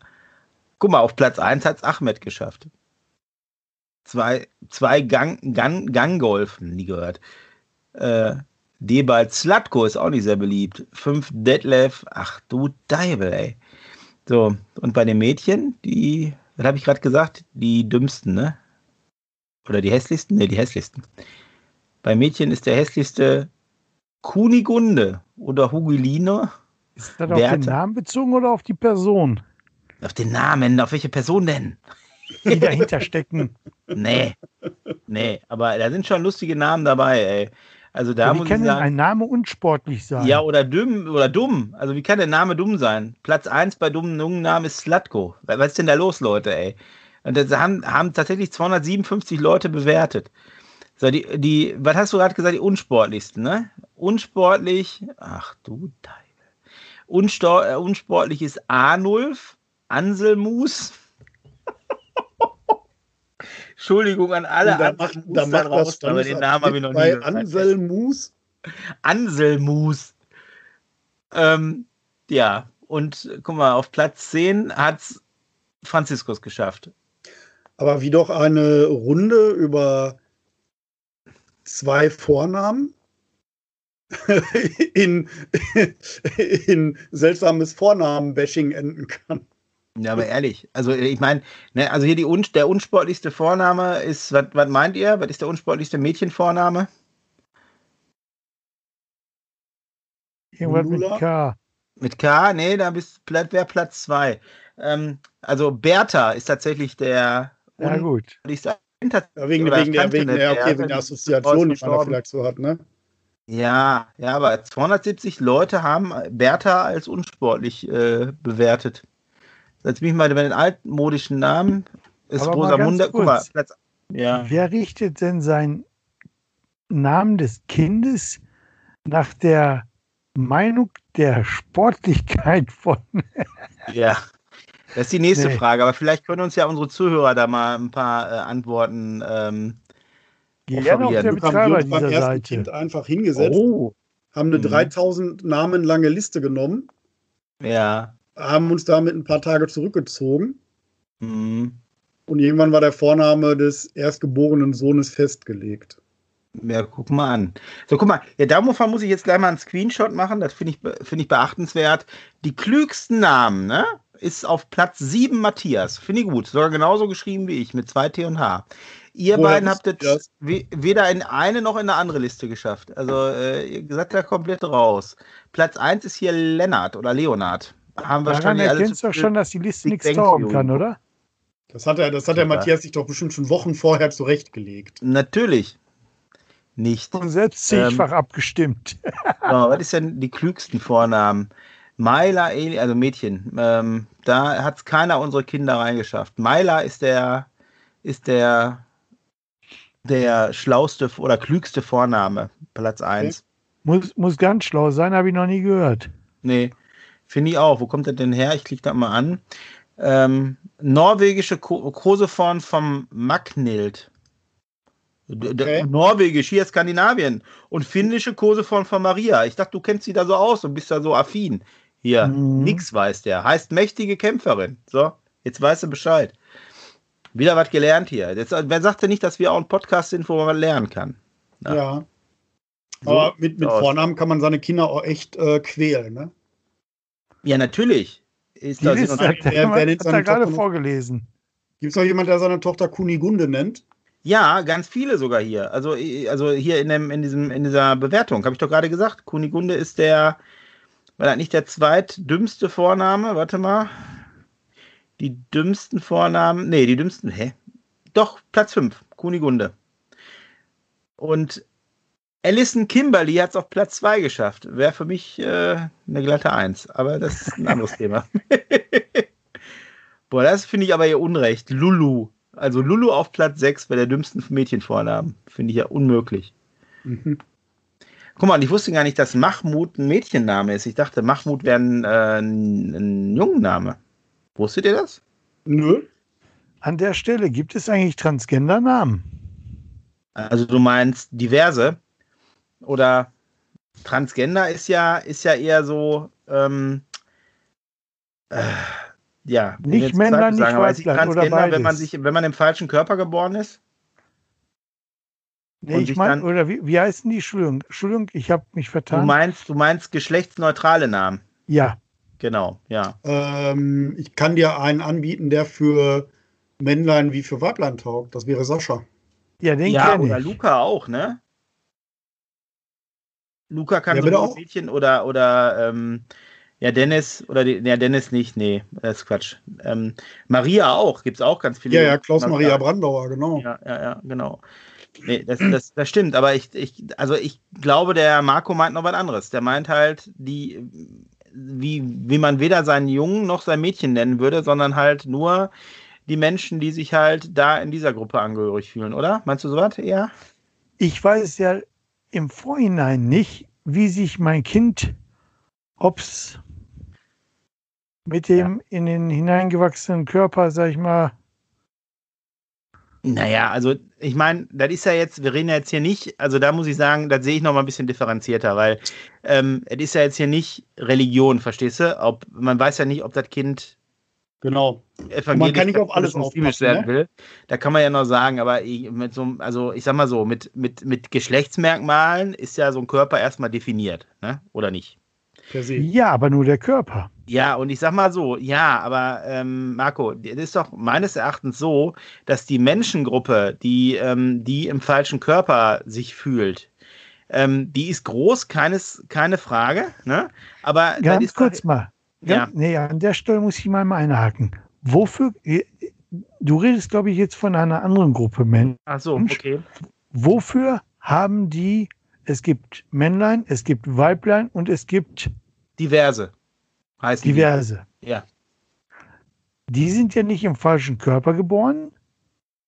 Guck mal, auf Platz 1 hat es Ahmed geschafft. Zwei, zwei Gang, Gang, Ganggolf, nie gehört. Äh, Debal Slatko ist auch nicht sehr beliebt. Fünf Detlef, ach du Deibel, ey. So, und bei den Mädchen, die, was habe ich gerade gesagt? Die dümmsten, ne? Oder die hässlichsten? Ne, die hässlichsten. Bei Mädchen ist der hässlichste Kunigunde oder Hugilino. Ist das auf den Namen bezogen oder auf die Person? Auf den Namen, auf welche Person denn? Die dahinter stecken. Nee. Nee, aber da sind schon lustige Namen dabei, ey. Also da ja, muss wie kann ich denn sagen, ein Name unsportlich sein? ja, oder dumm, oder dumm. Also wie kann der Name dumm sein? Platz 1 bei dummen jungen Namen ist Slatko. Was ist denn da los, Leute, ey? Und das haben, haben tatsächlich 257 Leute bewertet. So, die, die, was hast du gerade gesagt, die unsportlichsten, ne? Unsportlich, ach du Teufel. Unstor, äh, unsportlich ist Arnulf, Anselmus. Entschuldigung an alle. Da macht, da macht das aber den Namen habe ich noch nie gehört. Anselmus. Anselmus. Ähm, ja, und guck mal, auf Platz 10 hat es Franziskus geschafft. Aber wie doch eine Runde über zwei Vornamen in, in seltsames Vornamen-Bashing enden kann. Ja, aber ehrlich, also ich meine, ne, also hier die un der unsportlichste Vorname ist, was meint ihr? Was ist der unsportlichste Mädchenvorname? Irgendwas mit? K. Mit K? Nee, da bist Platz, wer Platz 2. Ähm, also Bertha ist tatsächlich der Ja, gut. Ja, wegen, wegen, der, wegen, der der, okay, wegen der Assoziation, die man vielleicht so hat, ne? Ja, ja, aber 270 Leute haben Bertha als unsportlich äh, bewertet. Jetzt bin ich mal bei den altmodischen Namen. Ist Aber Rosamunde, guck mal. Platz, ja. Wer richtet denn seinen Namen des Kindes nach der Meinung der Sportlichkeit von? Ja, das ist die nächste Nee. Frage. Aber vielleicht können uns ja unsere Zuhörer da mal ein paar äh, Antworten. Ähm, Gerne auch der Wir Wir haben uns beim ersten Seite. Kind einfach hingesetzt, oh, haben eine Mhm. 3000 Namen lange Liste genommen, ja. Haben uns damit ein paar Tage zurückgezogen Hm. und irgendwann war der Vorname des erstgeborenen Sohnes festgelegt. Ja, guck mal an. So, guck mal, ja, davon muss ich jetzt gleich mal einen Screenshot machen. Das finde ich, finde ich beachtenswert. Die klügsten Namen, ne? Ist auf Platz 7 Matthias. Finde ich gut. Sogar genauso geschrieben wie ich, mit zwei T und H. Ihr Woher beiden habt jetzt we- weder in eine noch in eine andere Liste geschafft. Also, äh, ihr seid da komplett raus. Platz 1 ist hier Lennart oder Leonard. Haben Daran wahrscheinlich alle erkennst zu du doch viel- schon, dass die Liste nichts taugen kann, oder? Das hat, er, das hat der. Matthias sich doch bestimmt schon Wochen vorher zurechtgelegt. Natürlich nicht. Und selbst zigfach abgestimmt. So, was ist denn die klügsten Vornamen? Myla, also Mädchen, ähm, da hat es keiner unserer Kinder reingeschafft. Myla ist der, ist der, der schlauste oder klügste Vorname, Platz 1. Muss, muss ganz schlau sein, habe ich noch nie gehört. Nee, finde ich auch. Wo kommt er denn her? Ich klicke da mal an. Ähm, norwegische Ko Koseform vom Magnhild. D- d- Okay. Norwegisch, hier Skandinavien. Und finnische Koseform von Maria. Ich dachte, du kennst sie da so aus und bist da so affin. Hier, Mhm. nix weiß der. Heißt mächtige Kämpferin. So, jetzt weißt du Bescheid. Wieder was gelernt hier. Jetzt, wer sagt denn nicht, dass wir auch ein Podcast sind, wo man was lernen kann? Ja. Ja. So Aber mit, mit. Vornamen kann man seine Kinder auch echt äh, quälen, ne? Ja, natürlich. Ist Die da Sinn Liste hat, wer- der, wer nennt hat er gerade Tochter vorgelesen. Gibt es noch jemand, der seine Tochter Kunigunde nennt? Ja, ganz viele sogar hier. Also, also hier in, dem, in, diesem, in dieser Bewertung, habe ich doch gerade gesagt. Kunigunde ist der, war das nicht der zweitdümmste Vorname? Warte mal. Die dümmsten Vornamen, nee, die dümmsten, hä? Doch, Platz 5, Kunigunde. Und Alison Kimberly hat es auf Platz 2 geschafft. Wäre für mich äh, eine glatte 1, aber das ist ein anderes Thema. Boah, das finde ich aber ihr Unrecht. Lulu. Also Lulu auf Platz 6 bei der dümmsten Mädchenvornamen. Finde ich ja unmöglich. Mhm. Guck mal, und ich wusste gar nicht, dass Mahmoud ein Mädchenname ist. Ich dachte, Mahmoud wäre ein, äh, ein, ein Jungenname. Wusstet ihr das? Nö. An der Stelle gibt es eigentlich Transgender-Namen. Also du meinst diverse? Oder Transgender ist ja, ist ja eher so, ähm, äh, ja, Nicht Männlein, nicht sagen, aber ist Transgender, wenn man, sich, wenn man im falschen Körper geboren ist? Nee, ich meine, dann- oder wie, wie heißen die? Entschuldigung, Entschuldigung, ich habe mich Du vertan. meinst, du meinst geschlechtsneutrale Namen. ja, Genau, ja. Ähm, ich kann dir einen anbieten, der für Männlein wie für Weiblein taugt. Das wäre Sascha. ja, den ja, kenne oder ich. Luca auch, ne? Luca kann Ja, sowohl auch. Mädchen oder, oder ähm, ja, Dennis, oder die, ja, Dennis nicht, nee, das ist Quatsch. Ähm, Maria auch, gibt es auch ganz viele. Ja, ja, Klaus-Maria Brandauer, genau. Ja, ja, ja, genau. Nee, das, das, das stimmt, aber ich, ich, also ich glaube, der Marco meint noch was anderes. Der meint halt, die, wie, wie man weder seinen Jungen noch sein Mädchen nennen würde, sondern halt nur die Menschen, die sich halt da in dieser Gruppe angehörig fühlen, oder? Meinst du sowas eher? Ich weiß ja im Vorhinein nicht, wie sich mein Kind, ob's mit dem in den hineingewachsenen Körper, sag ich mal, Naja, also ich meine, das ist ja jetzt, wir reden ja jetzt hier nicht, also da muss ich sagen, das sehe ich noch mal ein bisschen differenzierter, weil ähm, es ist ja jetzt hier nicht Religion, verstehst du? Ob, man weiß ja nicht, ob das Kind Genau. evangelisch Man kann nicht auf alles muslimisch werden ne? will. Da kann man ja noch sagen, aber ich, mit so, also ich sag mal so, mit, mit, mit Geschlechtsmerkmalen ist ja so ein Körper erstmal definiert, ne? Oder nicht? Ja, aber nur der Körper. Ja, und ich sag mal so, ja, aber ähm, Marco, es ist doch meines Erachtens so, dass die Menschengruppe, die, ähm, die im falschen Körper sich fühlt, ähm, die ist groß, keines, keine Frage, ne? Aber das Ganz ist doch- kurz mal. Ja. Nee, an der Stelle muss ich mal mal einhaken. Wofür, du redest, glaube ich, jetzt von einer anderen Gruppe Menschen. Ach so, okay. Wofür haben die, es gibt Männlein, es gibt Weiblein und es gibt Diverse heißt die. diverse. Ja. Die sind ja nicht im falschen Körper geboren.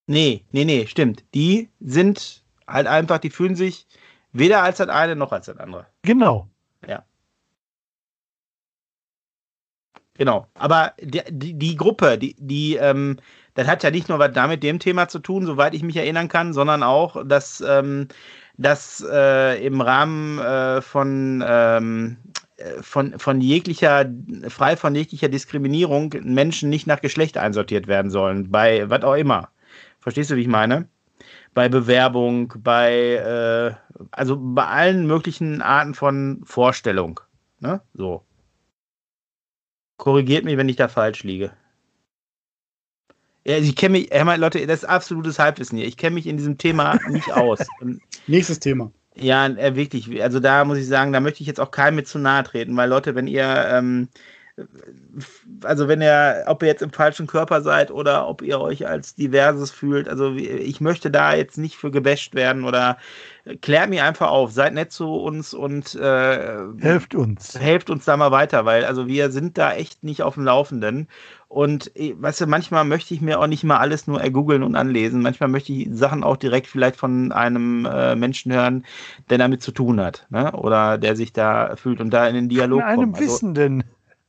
Nee, nee, nee, stimmt. Die sind halt einfach, die fühlen sich weder als das eine noch als das andere. Genau. Genau. Aber die, die, die Gruppe, die, die, ähm, das hat ja nicht nur was damit dem Thema zu tun, soweit ich mich erinnern kann, sondern auch, dass, ähm, dass äh, im Rahmen äh, von, ähm, äh, von, von jeglicher, frei von jeglicher Diskriminierung Menschen nicht nach Geschlecht einsortiert werden sollen, bei was auch immer. Verstehst du, wie ich meine? Bei Bewerbung, bei, äh, also bei allen möglichen Arten von Vorstellung. Ne? So. Korrigiert mich, wenn ich da falsch liege. Ja, ich kenne mich, hör mal, Leute, das ist absolutes Halbwissen hier. Ich kenne mich in diesem Thema nicht aus. Und Nächstes Thema. ja, äh, wirklich. Also da muss ich sagen, da möchte ich jetzt auch keinem mit zu nahe treten, weil Leute, wenn ihr, ähm, also wenn ihr, ob ihr jetzt im falschen Körper seid oder ob ihr euch als diverses fühlt, also ich möchte da jetzt nicht für gebasht werden oder klärt mir einfach auf, seid nett zu uns und äh, Helft uns. helft uns da mal weiter, weil also wir sind da echt nicht auf dem Laufenden. Und eh, weißt du, manchmal möchte ich mir auch nicht mal alles nur ergoogeln und anlesen. Manchmal möchte ich Sachen auch direkt vielleicht von einem äh, Menschen hören, der damit zu tun hat, ne? Oder der sich da fühlt und da in den Dialog Von einem kommt. Also, Wissenden.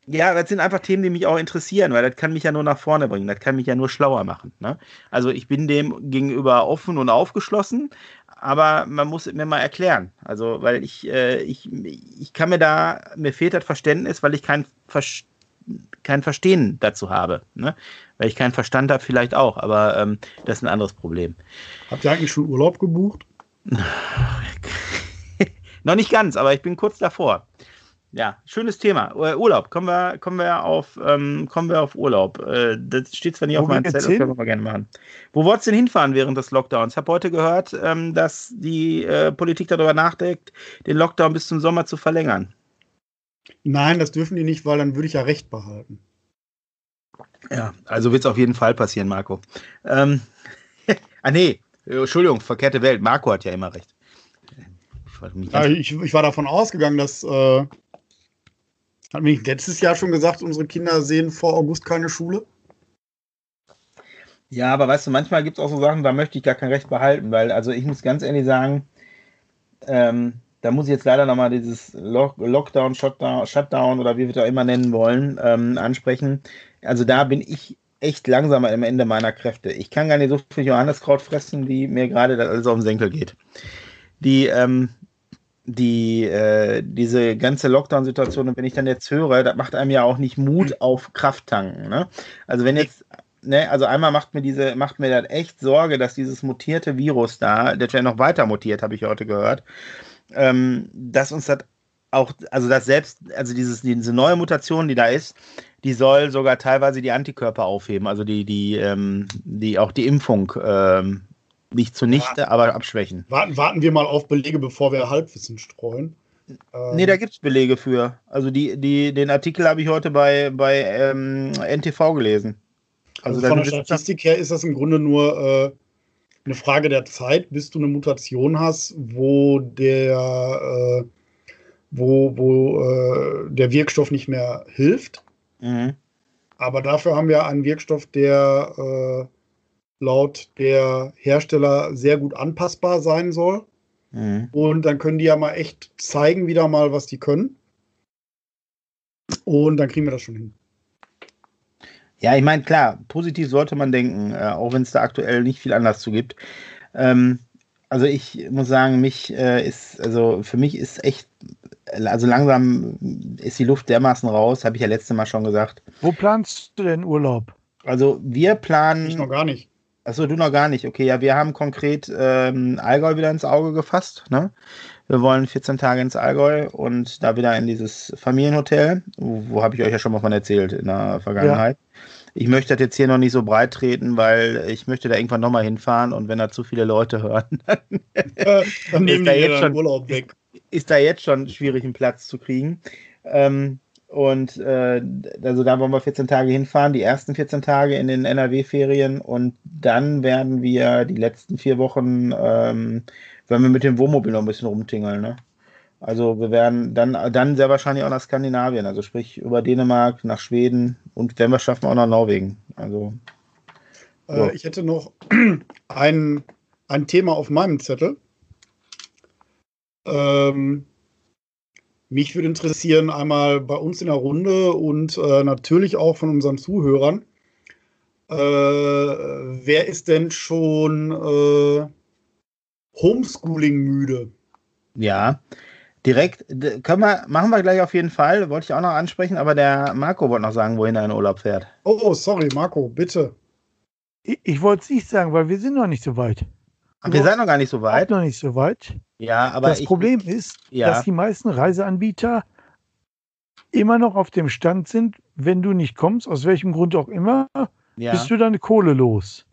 ja, das sind einfach Themen, die mich auch interessieren, weil das kann mich ja nur nach vorne bringen, das kann mich ja nur schlauer machen. Ne? Also ich bin dem gegenüber offen und aufgeschlossen, aber man muss es mir mal erklären. Also, weil ich, äh, ich, ich kann mir da, mir fehlt das Verständnis, weil ich kein, Ver- kein Verstehen dazu habe. Ne? Weil ich keinen Verstand habe, vielleicht auch, aber ähm, das ist ein anderes Problem. Habt ihr eigentlich schon Urlaub gebucht? Noch nicht ganz, aber ich bin kurz davor. Ja, schönes Thema. Äh, Urlaub. Kommen wir, kommen wir auf, ähm, kommen wir auf Urlaub. Äh, das steht zwar nicht Wo auf meinem Zettel, das können wir gerne machen. Wo wolltest du denn hinfahren während des Lockdowns? Ich habe heute gehört, ähm, dass die äh, Politik darüber nachdenkt, den Lockdown bis zum Sommer zu verlängern. Nein, das dürfen die nicht, weil dann würde ich ja Recht behalten. Ja, also wird es auf jeden Fall passieren, Marco. Ähm, ah, nee, Entschuldigung, verkehrte Welt. Marco hat ja immer recht. Ich Ja, ich, ich war davon ausgegangen, dass, äh, hat mir nicht letztes Jahr schon gesagt, unsere Kinder sehen vor August keine Schule. Ja, aber weißt du, manchmal gibt es auch so Sachen, da möchte ich gar kein Recht behalten, weil, also ich muss ganz ehrlich sagen, ähm, da muss ich jetzt leider nochmal dieses Lock Lockdown, Shutdown, Shutdown oder wie wir es auch immer nennen wollen, ähm, ansprechen. Also da bin ich echt langsam am Ende meiner Kräfte. Ich kann gar nicht so viel Johanneskraut fressen, wie mir gerade das alles auf den Senkel geht. Die, ähm, die, äh, diese ganze Lockdown-Situation, und wenn ich dann jetzt höre, das macht einem ja auch nicht Mut auf Krafttanken. Ne? Also wenn jetzt, ne, also einmal macht mir diese, macht mir das echt Sorge, dass dieses mutierte Virus da, der ja noch weiter mutiert, habe ich heute gehört, ähm, dass uns das auch, also das selbst, also dieses, diese neue Mutation, die da ist, die soll sogar teilweise die Antikörper aufheben, also die, die, ähm, die auch die Impfung ähm, nicht zunichte, ja. aber abschwächen. Warten, warten wir mal auf Belege, bevor wir Halbwissen streuen. Ähm, nee, da gibt es Belege für. Also die, die, den Artikel habe ich heute bei, bei ähm, NTV gelesen. Also, also von der Statistik her ist das im Grunde nur äh, eine Frage der Zeit, bis du eine Mutation hast, wo der, äh, wo, wo äh, der Wirkstoff nicht mehr hilft. Mhm. Aber dafür haben wir einen Wirkstoff, der äh, laut der Hersteller sehr gut anpassbar sein soll. Mhm. Und dann können die ja mal echt zeigen, wieder mal, was die können. Und dann kriegen wir das schon hin. Ja, ich meine, klar, positiv sollte man denken, äh, auch wenn es da aktuell nicht viel Anlass zu gibt. Ähm, also ich muss sagen, mich äh, ist, also für mich ist echt, also langsam ist die Luft dermaßen raus, habe ich ja letztes Mal schon gesagt. Wo planst du denn Urlaub? Also wir planen. Ich noch gar nicht. Achso, du noch gar nicht. Okay, ja, wir haben konkret ähm, Allgäu wieder ins Auge gefasst. Ne? Wir wollen 14 Tage ins Allgäu und da wieder in dieses Familienhotel. Wo, wo habe ich euch ja schon mal von erzählt in der Vergangenheit. Ja. Ich möchte das jetzt hier noch nicht so breit treten, weil ich möchte da irgendwann nochmal hinfahren und wenn da zu viele Leute hören, dann, dann nehmen die jetzt schon Urlaub weg. Ist, ist da jetzt schon schwierig, einen Platz zu kriegen. Ähm, und äh, also da wollen wir 14 Tage hinfahren, die ersten 14 Tage in den NRW-Ferien und dann werden wir die letzten vier Wochen, ähm, wenn wir mit dem Wohnmobil noch ein bisschen rumtingeln. Ne? Also wir werden dann, dann sehr wahrscheinlich auch nach Skandinavien, also sprich über Dänemark, nach Schweden und wenn wir schaffen, auch nach Norwegen. Also, so. äh, ich hätte noch ein, ein Thema auf meinem Zettel. Ähm, mich würde interessieren, einmal bei uns in der Runde und äh, natürlich auch von unseren Zuhörern, äh, wer ist denn schon äh, Homeschooling müde? Ja, direkt, können wir, machen wir gleich auf jeden Fall, wollte ich auch noch ansprechen, aber der Marco wollte noch sagen, wohin er in Urlaub fährt. Oh, sorry, Marco, bitte. Ich, ich wollte es nicht sagen, weil wir sind noch nicht so weit. Wir sind noch gar nicht so weit. Noch nicht so weit. Ja, aber das ich, Problem ist, ja. dass die meisten Reiseanbieter immer noch auf dem Stand sind, wenn du nicht kommst, aus welchem Grund auch immer, ja. bist du deine Kohle los.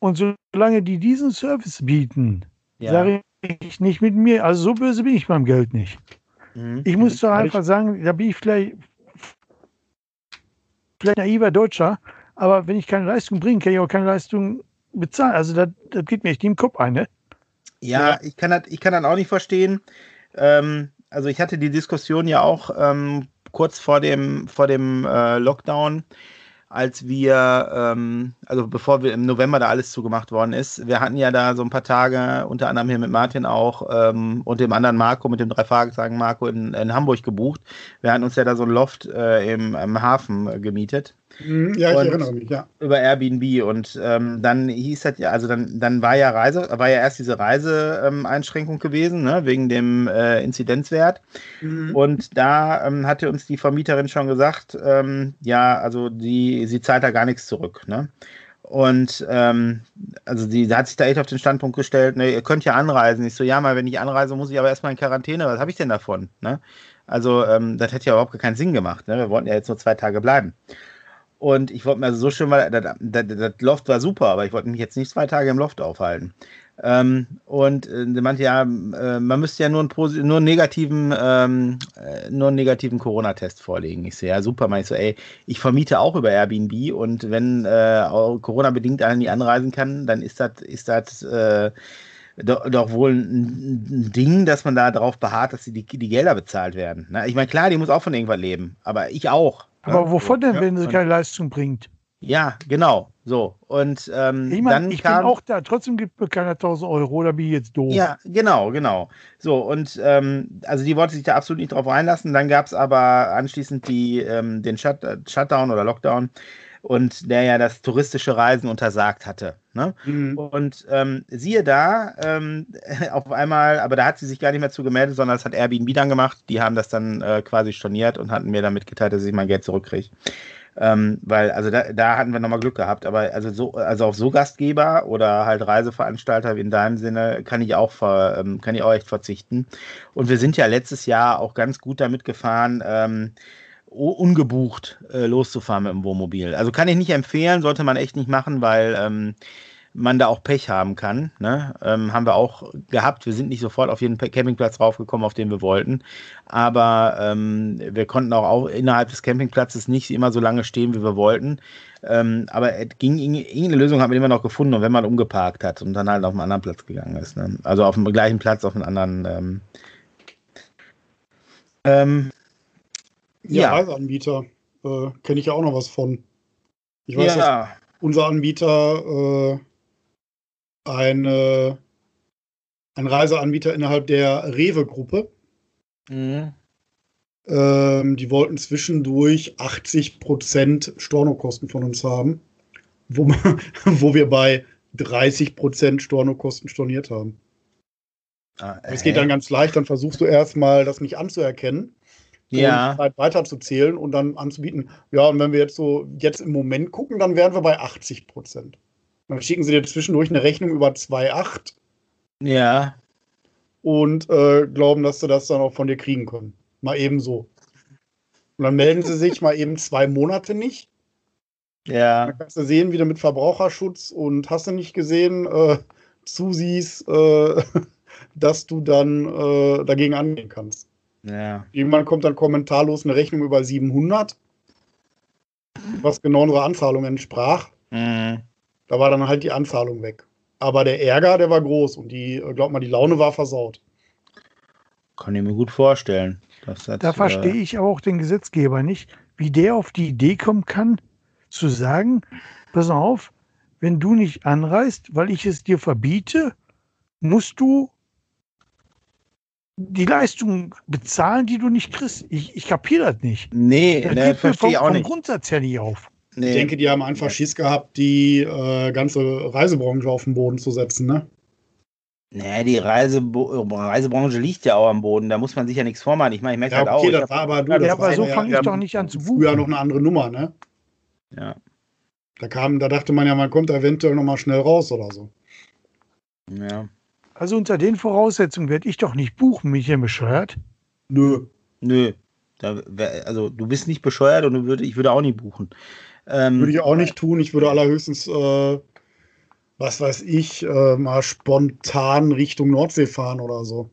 Und solange die diesen Service bieten, ja. sage ich nicht mit mir, also so böse bin ich beim Geld nicht. Mhm. Ich muss doch einfach sagen, da bin ich vielleicht, vielleicht naiver Deutscher, aber wenn ich keine Leistung bringe, kann ich auch keine Leistung bezahlen. Also das, das geht mir echt im Kopf ein, ne? Ja, ich kann das, ich kann das auch nicht verstehen. Ähm, also ich hatte die Diskussion ja auch ähm, kurz vor dem, vor dem äh, Lockdown, als wir, ähm, also bevor wir im November da alles zugemacht worden ist, wir hatten ja da so ein paar Tage, unter anderem hier mit Martin auch ähm, und dem anderen Marco, mit dem drei Fragezeichen Marco in, in Hamburg gebucht. Wir hatten uns ja da so ein Loft äh, im, im Hafen äh, gemietet. Mhm, ja, ich erinnere mich, ja. Über Airbnb und ähm, dann hieß das ja, also dann, dann war ja Reise, war ja erst diese Reiseeinschränkung gewesen, ne, wegen dem äh, Inzidenzwert. Mhm. Und da ähm, hatte uns die Vermieterin schon gesagt, ähm, ja, also die, sie zahlt da gar nichts zurück, ne? Und ähm, also die hat sich da echt auf den Standpunkt gestellt, ne, ihr könnt ja anreisen. Ich so, ja, mal wenn ich anreise, muss ich aber erstmal in Quarantäne. Was habe ich denn davon? Ne? Also, ähm, das hätte ja überhaupt keinen Sinn gemacht. Ne? Wir wollten ja jetzt nur zwei Tage bleiben. Und ich wollte mir also so schön, weil das, das, das, Loft war super, aber ich wollte mich jetzt nicht zwei Tage im Loft aufhalten. Ähm, und äh, meinte ja, äh, man müsste ja nur einen, nur einen negativen, ähm, äh, negativen Corona-Test vorlegen. Ich so, ja, super. Meinte ich so, ey, ich vermiete auch über Airbnb und wenn äh, Corona-bedingt einer nie anreisen kann, dann ist das, ist äh, doch, doch, wohl ein, Ding, dass man da darauf beharrt, dass die, die Gelder bezahlt werden. Ne? Ich meine, klar, die muss auch von irgendwas leben, aber ich auch. Aber ja, wovon denn, wenn sie keine Leistung bringt? Ja, genau. So. Und ähm, ich meine, ich kam, bin auch da, trotzdem gibt mir keiner 1000 Euro, oder bin ich jetzt doof? Ja, genau, genau. So, und ähm, also die wollte sich da absolut nicht drauf einlassen. Dann gab es aber anschließend die, ähm, den Shut Shutdown oder Lockdown und der ja das touristische Reisen untersagt hatte. Ne? Mhm. Und ähm, siehe da, ähm, auf einmal, aber da hat sie sich gar nicht mehr zu gemeldet, sondern das hat Airbnb dann gemacht. Die haben das dann äh, quasi storniert und hatten mir dann mitgeteilt, dass ich mein Geld zurückkriege. Ähm, weil, also da, da hatten wir nochmal Glück gehabt, aber also so, also auf so Gastgeber oder halt Reiseveranstalter wie in deinem Sinne kann ich auch ver, ähm, kann ich auch echt verzichten. Und wir sind ja letztes Jahr auch ganz gut damit gefahren, ähm, ungebucht äh, loszufahren mit dem Wohnmobil. Also kann ich nicht empfehlen, sollte man echt nicht machen, weil ähm, man da auch Pech haben kann. Ne? Ähm, haben wir auch gehabt. Wir sind nicht sofort auf jeden Campingplatz raufgekommen, auf den wir wollten. Aber ähm, wir konnten auch, auch innerhalb des Campingplatzes nicht immer so lange stehen, wie wir wollten. Ähm, aber es ging, irgendeine Lösung haben wir immer noch gefunden, und wenn man umgeparkt hat und dann halt auf einen anderen Platz gegangen ist. Ne? Also auf dem gleichen Platz, auf einen anderen. Ähm, ähm, ja. Reiseanbieter. Äh, Kenne ich ja auch noch was von. Ich weiß, ja. dass unser Anbieter äh, eine, ein Reiseanbieter innerhalb der Rewe-Gruppe. Mhm. Ähm, die wollten zwischendurch 80% Stornokosten von uns haben, wo, wo wir bei 30% Stornokosten storniert haben. Ah, es geht dann ganz leicht, dann versuchst du erstmal das nicht anzuerkennen. Ja. Halt weiter zu zählen und dann anzubieten. Ja, und wenn wir jetzt so jetzt im Moment gucken, dann wären wir bei 80 Prozent. Dann schicken sie dir zwischendurch eine Rechnung über 2,8. Ja. Und äh, glauben, dass sie das dann auch von dir kriegen können. Mal eben so. Und dann melden sie sich mal eben zwei Monate nicht. Ja. Dann kannst du sehen, wie du mit Verbraucherschutz und hast du nicht gesehen, äh, zusiehst, äh, dass du dann äh, dagegen angehen kannst. Ja. Irgendwann kommt dann kommentarlos eine Rechnung über 700, was genau unserer Anzahlung entsprach. Mhm. Da war dann halt die Anzahlung weg. Aber der Ärger, der war groß und die, glaub mal, die Laune war versaut. Kann ich mir gut vorstellen. Das da verstehe äh, ich auch den Gesetzgeber nicht, wie der auf die Idee kommen kann, zu sagen, pass auf, wenn du nicht anreist, weil ich es dir verbiete, musst du die Leistung bezahlen, die du nicht kriegst. Ich, ich kapiere das nicht. Nee, das ne, verstehe ich auch vom nicht. Grundsatz her nicht auf. Nee. Ich denke, die haben einfach Schiss gehabt, die äh, ganze Reisebranche auf den Boden zu setzen, ne? Nee, die Reise, Reisebranche liegt ja auch am Boden, da muss man sich ja nichts vormachen. Ich meine, ich merke ja, halt okay, auch. Das war aber, du, ja, aber so fange ich doch nicht an zu buchen. Früher noch eine andere Nummer, ne? Ja. Da kam, da dachte man ja, man kommt eventuell noch mal schnell raus oder so. Ja. Also unter den Voraussetzungen werde ich doch nicht buchen, mich hier bescheuert. Nö. Nö. Da wär, also du bist nicht bescheuert und würde, ich würde auch nicht buchen. Ähm, würde ich auch nicht tun. Ich würde allerhöchstens, äh, was weiß ich, äh, mal spontan Richtung Nordsee fahren oder so.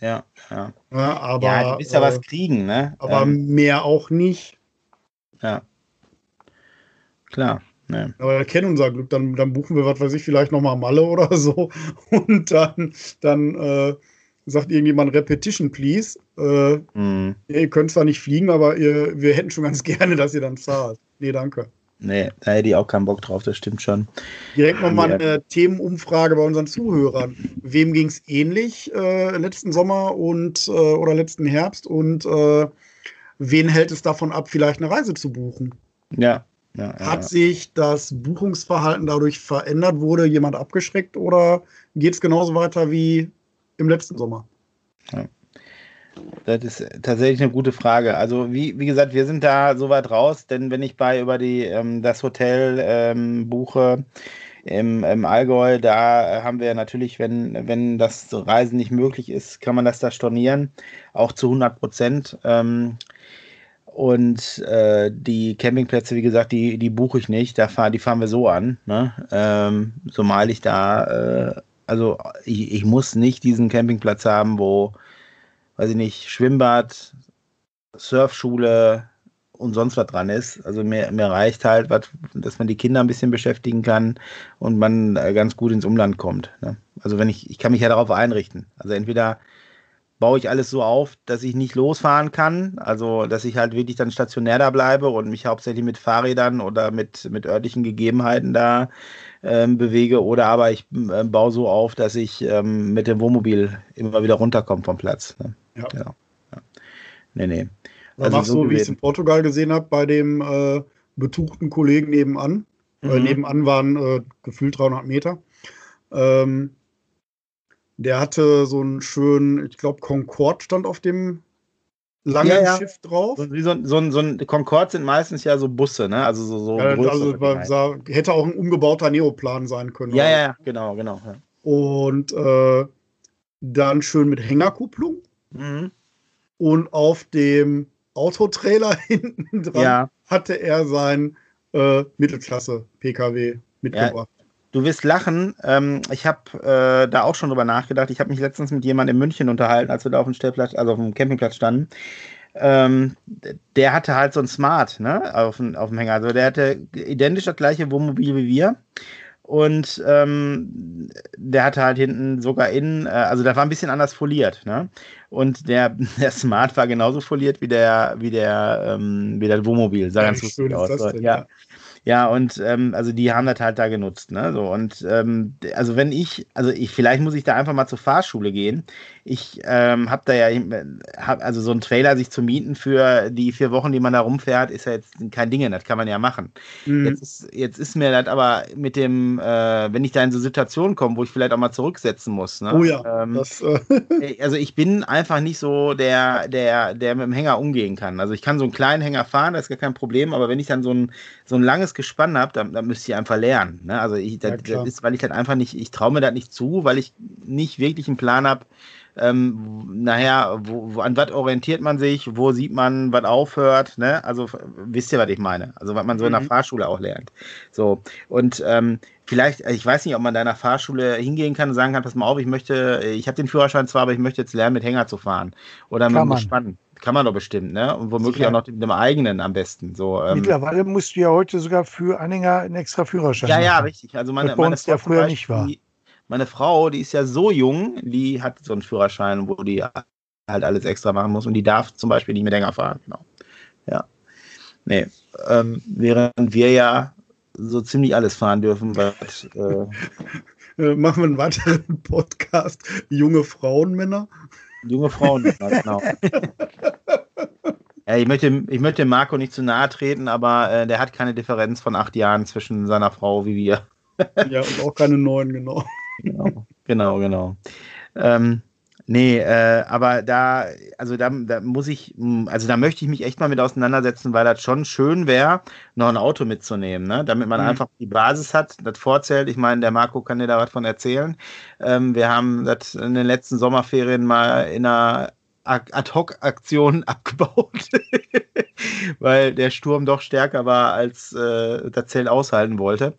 Ja, ja. ja aber, ja, du willst ja äh, was kriegen, ne? Aber ähm, mehr auch nicht. Ja. Klar. Nee. Aber wir kennen unser Glück, dann, dann buchen wir, was weiß ich, vielleicht nochmal Malle oder so. Und dann, dann äh, sagt irgendjemand Repetition, please. Äh, mm. Ihr könnt zwar nicht fliegen, aber ihr, wir hätten schon ganz gerne, dass ihr dann zahlt. Nee, danke. Nee, da hätte ich auch keinen Bock drauf, das stimmt schon. Direkt nochmal eine Themenumfrage bei unseren Zuhörern. Wem ging es ähnlich äh, letzten Sommer und äh, oder letzten Herbst und äh, wen hält es davon ab, vielleicht eine Reise zu buchen? Ja. Ja Hat ja. sich das Buchungsverhalten dadurch verändert? Wurde jemand abgeschreckt oder geht es genauso weiter wie im letzten Sommer? Ja. Das ist tatsächlich eine gute Frage. Also wie, wie gesagt, wir sind da so weit raus, denn wenn ich bei über die ähm, das Hotel ähm, buche im, im Allgäu, da haben wir natürlich, wenn, wenn das Reisen nicht möglich ist, kann man das da stornieren, auch zu 100 Prozent. Ähm, und äh, die Campingplätze, wie gesagt, die, die buche ich nicht. Da fahr, die fahren wir so an. Ne? Ähm, zumal ich da, äh, also ich, ich muss nicht diesen Campingplatz haben, wo weiß ich nicht, Schwimmbad, Surfschule und sonst was dran ist. Also mir, mir reicht halt, wat, dass man die Kinder ein bisschen beschäftigen kann und man äh, ganz gut ins Umland kommt. Ne? Also wenn ich, ich kann mich ja darauf einrichten. Also entweder baue ich alles so auf, dass ich nicht losfahren kann, also dass ich halt wirklich dann stationär da bleibe und mich hauptsächlich mit Fahrrädern oder mit, mit örtlichen Gegebenheiten da ähm, bewege, oder aber ich äh, baue so auf, dass ich ähm, mit dem Wohnmobil immer wieder runterkomme vom Platz. Ne? Ja. Genau. Ja. Nee, nee. Also machst so, wie ich es in Portugal gesehen habe, bei dem äh, betuchten Kollegen nebenan. Mhm. Äh, nebenan waren äh, gefühlt 300 Meter. Ähm, der hatte so einen schönen, ich glaube, Concorde stand auf dem langen ja, ja. Schiff drauf. So, so, so, so ein Concorde sind meistens ja so Busse, ne? Also so, so ja, also war, hätte auch ein umgebauter Neoplan sein können. Ja, ja, genau, genau. Und äh, dann schön mit Hängerkupplung. Mhm. Und auf dem Autotrailer hinten dran hatte er sein äh, Mittelklasse-PKW mitgebracht. Du wirst lachen. Ähm, ich habe äh, da auch schon drüber nachgedacht. Ich habe mich letztens mit jemandem in München unterhalten, als wir da auf dem Stellplatz, also auf dem Campingplatz standen. Ähm, der hatte halt so ein Smart ne, auf, auf dem Hänger. Also der hatte identisch das gleiche Wohnmobil wie wir. Und ähm, der hatte halt hinten sogar innen, äh, also da war ein bisschen anders foliert, ne? Und der, der Smart war genauso foliert wie der, wie der, ähm, wie der Wohnmobil. Sah ja, ganz lustig aus. Denn, ja. Ja. Und ähm, also die haben das halt da genutzt, ne? So, und ähm, also wenn ich, also ich, vielleicht muss ich da einfach mal zur Fahrschule gehen. Ich ähm, habe da ja, hab, also so ein Trailer sich zu mieten für die vier Wochen, die man da rumfährt, ist ja jetzt kein Ding, das kann man ja machen. Mhm. Jetzt, ist, jetzt ist mir das aber mit dem, äh, wenn ich da in so Situationen komme, wo ich vielleicht auch mal zurücksetzen muss. Ne? Oh ja. Ähm, das, äh also ich bin einfach nicht so der, der, der mit dem Hänger umgehen kann. Also ich kann so einen kleinen Hänger fahren, das ist gar kein Problem, aber wenn ich dann so ein, so ein langes Gespann habe, dann, dann müsste ich einfach lernen. Ne? Also ich, das, ja, das ist, weil ich halt einfach nicht, ich traue mir das nicht zu, weil ich nicht wirklich einen Plan habe, ähm, nachher, wo, wo, an was orientiert man sich, wo sieht man, was aufhört, ne? Also wisst ihr, was ich meine? Also was man so mhm. in der mhm. Fahrschule auch lernt. So, und ähm, vielleicht, ich weiß nicht, ob man da in der Fahrschule hingehen kann und sagen kann, pass mal auf, ich möchte, ich habe den Führerschein zwar, aber ich möchte jetzt lernen, mit Hänger zu fahren. Oder mit Gespann. Kann man doch bestimmt, ne? Und womöglich ja. auch noch mit dem eigenen am besten. So, ähm. Mittlerweile musst du ja heute sogar für Anhänger einen extra Führerschein Ja, machen. ja, richtig. Also meine, meine uns ja früher Beispiel, nicht war. Meine Frau, die ist ja so jung, die hat so einen Führerschein, wo die halt alles extra machen muss und die darf zum Beispiel nicht mit länger fahren. Genau. Ja. Nee. Ähm, während wir ja so ziemlich alles fahren dürfen, was. Äh, äh, Machen wir einen weiteren Podcast. Junge Frauen, Männer. Junge Frauen, genau. ja, ich, möchte, ich möchte Marco nicht zu nahe treten, aber äh, der hat keine Differenz von acht Jahren zwischen seiner Frau wie wir. ja, und auch keine neun, genau. Genau, genau. genau. Ähm, nee, äh, aber da, also da, da muss ich, also da möchte ich mich echt mal mit auseinandersetzen, weil das schon schön wäre, noch ein Auto mitzunehmen, ne? damit man mhm. einfach die Basis hat, das vorzählt. Ich meine, der Marco kann dir da was von erzählen. Ähm, wir haben das in den letzten Sommerferien mal in einer Ad-Hoc-Aktion abgebaut, weil der Sturm doch stärker war, als äh, das Zelt aushalten wollte.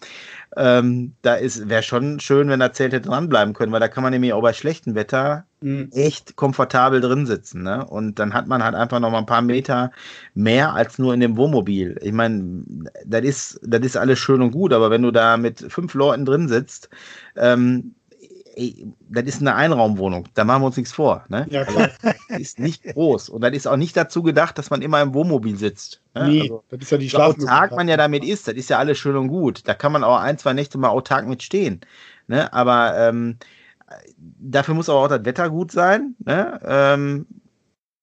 Ähm, da wäre schon schön, wenn das Zelt hätte dranbleiben können, weil da kann man nämlich auch bei schlechtem Wetter mhm. echt komfortabel drin sitzen. Ne? Und dann hat man halt einfach noch mal ein paar Meter mehr als nur in dem Wohnmobil. Ich meine, das ist, das ist alles schön und gut, aber wenn du da mit fünf Leuten drin sitzt, ähm, ey, das ist eine Einraumwohnung, da machen wir uns nichts vor. Ne? Ja, klar. Also, ist nicht groß. Und das ist auch nicht dazu gedacht, dass man immer im Wohnmobil sitzt. Ne? Nee, also, das ist ja die Schlafmöglichkeit. autark man ja damit ist, das ist ja alles schön und gut. Da kann man auch ein, zwei Nächte mal autark mitstehen. Ne? Aber ähm, dafür muss aber auch das Wetter gut sein. Ne? Ähm,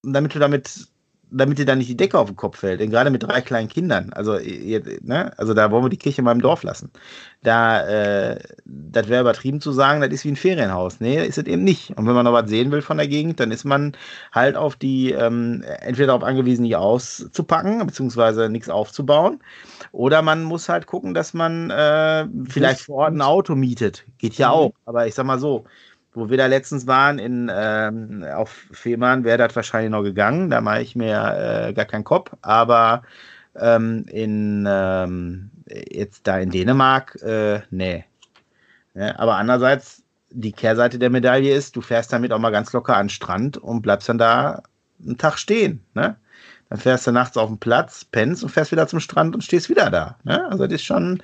damit du damit damit dir dann nicht die Decke auf den Kopf fällt. Denn gerade mit drei kleinen Kindern, also, ihr, ne, also da wollen wir die Kirche in meinem Dorf lassen. Da, äh, das wäre übertrieben zu sagen, das ist wie ein Ferienhaus. Nee, ist es eben nicht. Und wenn man noch was sehen will von der Gegend, dann ist man halt auf die, ähm, entweder darauf angewiesen, nicht auszupacken, beziehungsweise nichts aufzubauen. Oder man muss halt gucken, dass man äh, vielleicht vor Ort ein Auto mietet. Geht ja mhm. auch. Aber ich sag mal so, wo wir da letztens waren, in, ähm, auf Fehmarn, wäre das wahrscheinlich noch gegangen. Da mache ich mir äh, gar keinen Kopf. Aber ähm, in, ähm, jetzt da in Dänemark, äh, nee. Ja, aber andererseits, die Kehrseite der Medaille ist, du fährst damit auch mal ganz locker an den Strand und bleibst dann da einen Tag stehen. Ne? Dann fährst du nachts auf den Platz, pennst und fährst wieder zum Strand und stehst wieder da. Ne? Also das ist schon,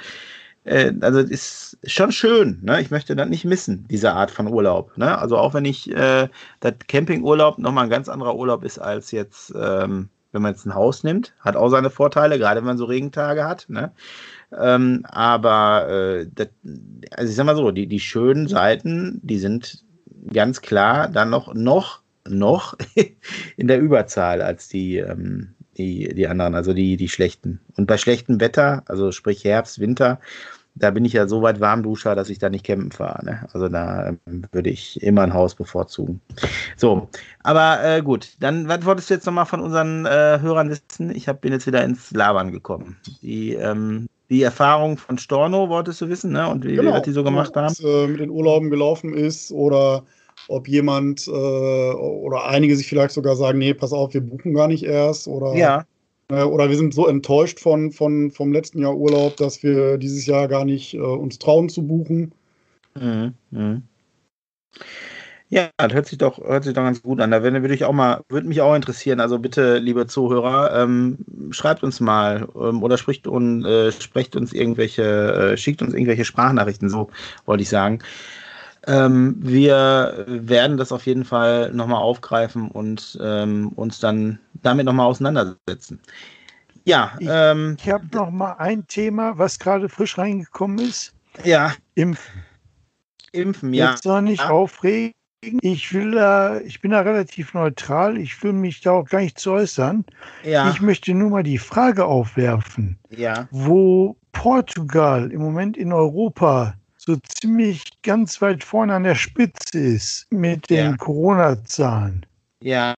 äh, also ist schon schön. Ne? Ich möchte das nicht missen, diese Art von Urlaub. Ne? Also auch wenn ich äh, das Campingurlaub nochmal ein ganz anderer Urlaub ist als jetzt, ähm, wenn man jetzt ein Haus nimmt, hat auch seine Vorteile, gerade wenn man so Regentage hat. Ne? Ähm, aber äh, das, also ich sag mal so, die, die schönen Seiten, die sind ganz klar dann noch, noch, noch in der Überzahl als die, ähm, die, die anderen, also die, die schlechten. Und bei schlechtem Wetter, also sprich Herbst, Winter, da bin ich ja so weit Warmduscher, dass ich da nicht campen fahre. Ne? Also da ähm, würde ich immer ein Haus bevorzugen. So, aber äh, gut, dann was wolltest du jetzt nochmal von unseren äh, Hörern wissen? Ich hab, bin jetzt wieder ins Labern gekommen. Die, ähm, die Erfahrung von Storno wolltest du wissen, ne? Und wie, Genau. was die so gemacht haben? Was äh, mit den Urlauben gelaufen ist oder ob jemand äh, oder einige sich vielleicht sogar sagen, nee, pass auf, wir buchen gar nicht erst oder Ja, äh, oder wir sind so enttäuscht von, von vom letzten Jahr Urlaub, dass wir dieses Jahr gar nicht äh, uns trauen zu buchen. Mhm. Mhm. Ja, das hört sich doch, hört sich doch ganz gut an. Da würde, ich auch mal, würde mich auch interessieren. Also bitte, liebe Zuhörer, ähm, schreibt uns mal ähm, oder spricht und äh, sprecht uns irgendwelche, äh, schickt uns irgendwelche Sprachnachrichten, so wollte ich sagen. Ähm, wir werden das auf jeden Fall nochmal aufgreifen und ähm, uns dann damit nochmal auseinandersetzen. Ja, Ich- ähm, Ich habe noch mal ein Thema, was gerade frisch reingekommen ist. ja, Impfen. impfen, ja. Jetzt noch nicht Ja. aufregen. Ich will da, ich bin da relativ neutral. Ich will mich da auch gar nicht zu äußern. Ja, Ich möchte nur mal die Frage aufwerfen, ja. wo Portugal im Moment in Europa so ziemlich ganz weit vorne an der Spitze ist mit den Ja. Corona-Zahlen. Ja,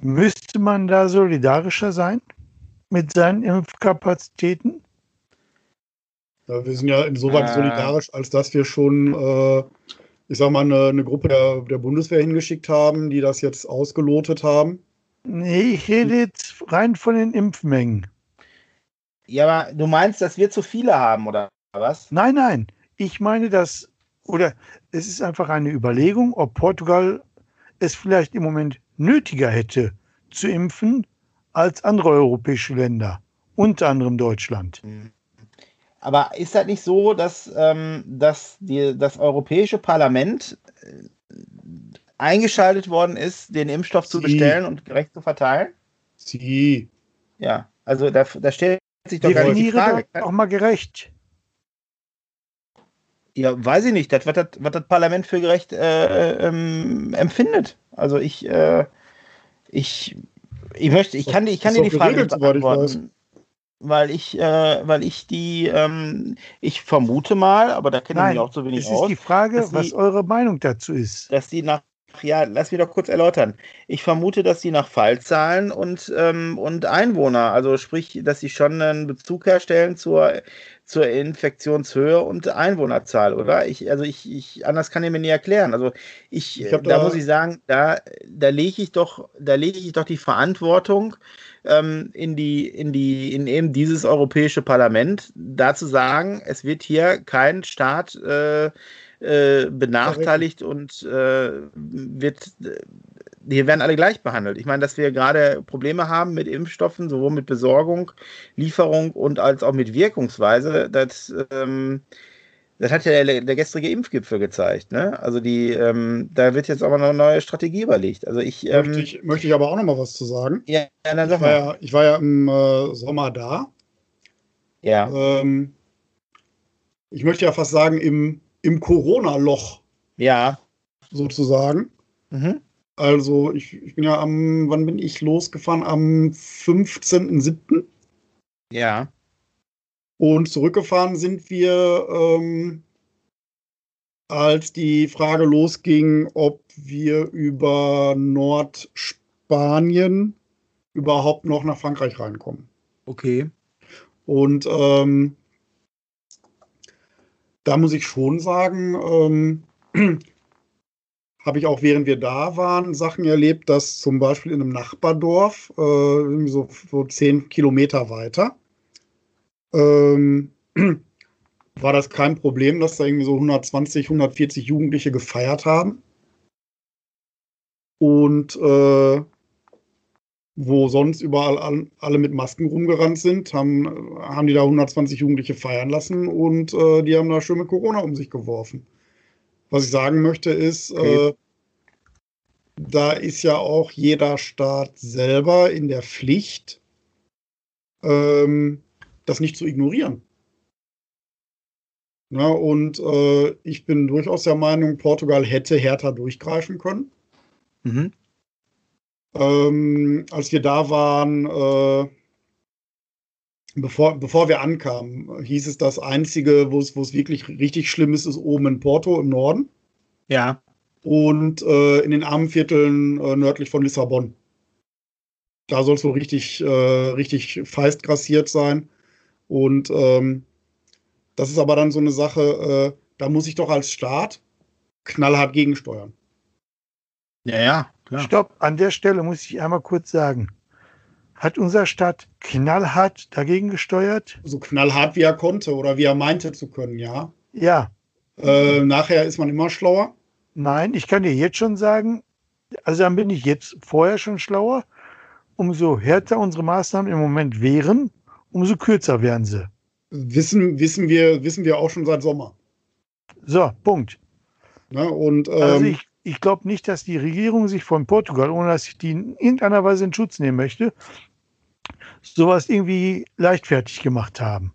Müsste man da solidarischer sein mit seinen Impfkapazitäten? Ja, wir sind ja insoweit Äh. solidarisch, als dass wir schon, äh, ich sag mal, eine, eine Gruppe der, der Bundeswehr hingeschickt haben, die das jetzt ausgelotet haben. Nee, ich rede jetzt rein von den Impfmengen. Ja, aber du meinst, dass wir zu viele haben, oder was? Nein, nein. Ich meine, dass, oder es ist einfach eine Überlegung, ob Portugal es vielleicht im Moment nötiger hätte zu impfen als andere europäische Länder, unter anderem Deutschland. Aber ist das nicht so, dass, ähm, dass die, das Europäische Parlament äh, eingeschaltet worden ist, den Impfstoff zu Sie. bestellen und gerecht zu verteilen? Sie, Ja, also da, da stellt sich doch die Definiere Frage. doch auch mal gerecht. Ja, weiß ich nicht, das, was, das, was das Parlament für gerecht äh, ähm, empfindet. Also ich, äh, ich, ich möchte, ich kann, ich kann Ist dir die Frage nicht beantworten. Weil ich, äh, weil ich die, ähm, ich vermute mal, aber da kenne ich mich auch zu wenig es ist aus, die Frage, was die- eure Meinung dazu ist. dass die nach, ja, lass mich doch kurz erläutern. Ich vermute, dass die nach Fallzahlen und, ähm, und Einwohner, also sprich, dass sie schon einen Bezug herstellen zur, zur Infektionshöhe und Einwohnerzahl, oder? Ich, also ich, ich, anders kann ich mir nie erklären. Also ich, Ich da, da- muss ich sagen, da, da lege ich doch, da lege ich doch die Verantwortung ähm, in die, in die, in eben dieses europäische Parlament, da zu sagen, es wird hier kein Staat äh, äh, benachteiligt und äh, wird, äh, hier werden alle gleich behandelt. Ich meine, dass wir gerade Probleme haben mit Impfstoffen, sowohl mit Besorgung, Lieferung und als auch mit Wirkungsweise, das, ähm, das hat ja der, der gestrige Impfgipfel gezeigt. Ne? Also die, ähm, da wird jetzt aber noch eine neue Strategie überlegt. Also ich, ähm, möchte, ich, möchte ich aber auch noch mal was zu sagen. ja, ja, dann Ich sag war mal. ja, ich war ja im äh, Sommer da. Ja, Ähm, ich möchte ja fast sagen, im, im Corona-Loch ja. sozusagen. Mhm. Also ich, ich bin ja am, wann bin ich losgefahren? Am 15.07. Ja. Und zurückgefahren sind wir, ähm, als die Frage losging, ob wir über Nordspanien überhaupt noch nach Frankreich reinkommen. Okay. Und ähm, da muss ich schon sagen, ähm, habe ich auch während wir da waren Sachen erlebt, dass zum Beispiel in einem Nachbardorf, äh, so, so zehn Kilometer weiter, ähm, war das kein Problem, dass da irgendwie so 120, 140 Jugendliche gefeiert haben. Und äh, wo sonst überall all, alle mit Masken rumgerannt sind, haben, haben die da 120 Jugendliche feiern lassen und äh, die haben da schön mit Corona um sich geworfen. Was ich sagen möchte ist, Okay. äh, da ist ja auch jeder Staat selber in der Pflicht, ähm, das nicht zu ignorieren. Na, und äh, ich bin durchaus der Meinung, Portugal hätte härter durchgreifen können. Mhm. Ähm, als wir da waren, äh, bevor, bevor wir ankamen, hieß es, das Einzige, wo es wirklich richtig schlimm ist, ist oben in Porto im Norden. Ja. Und äh, in den armen Vierteln äh, nördlich von Lissabon. Da soll es wohl richtig, äh, richtig feist grassiert sein. Und ähm, das ist aber dann so eine Sache, äh, da muss ich doch als Staat knallhart gegensteuern. Ja, ja, klar. Stopp, an der Stelle muss ich einmal kurz sagen. Hat unser Staat knallhart dagegen gesteuert? So knallhart, wie er konnte oder wie er meinte zu können, ja. Ja. Äh, nachher ist man immer schlauer. Nein, ich kann dir jetzt schon sagen, also dann bin ich jetzt vorher schon schlauer. Umso härter unsere Maßnahmen im Moment wären, umso kürzer wären sie. Wissen, wissen, wir, wissen wir auch schon seit Sommer. So, Punkt. Na, und, also ähm, also ich, ich glaube nicht, dass die Regierung sich von Portugal, ohne dass ich die in irgendeiner Weise in Schutz nehmen möchte, sowas irgendwie leichtfertig gemacht haben.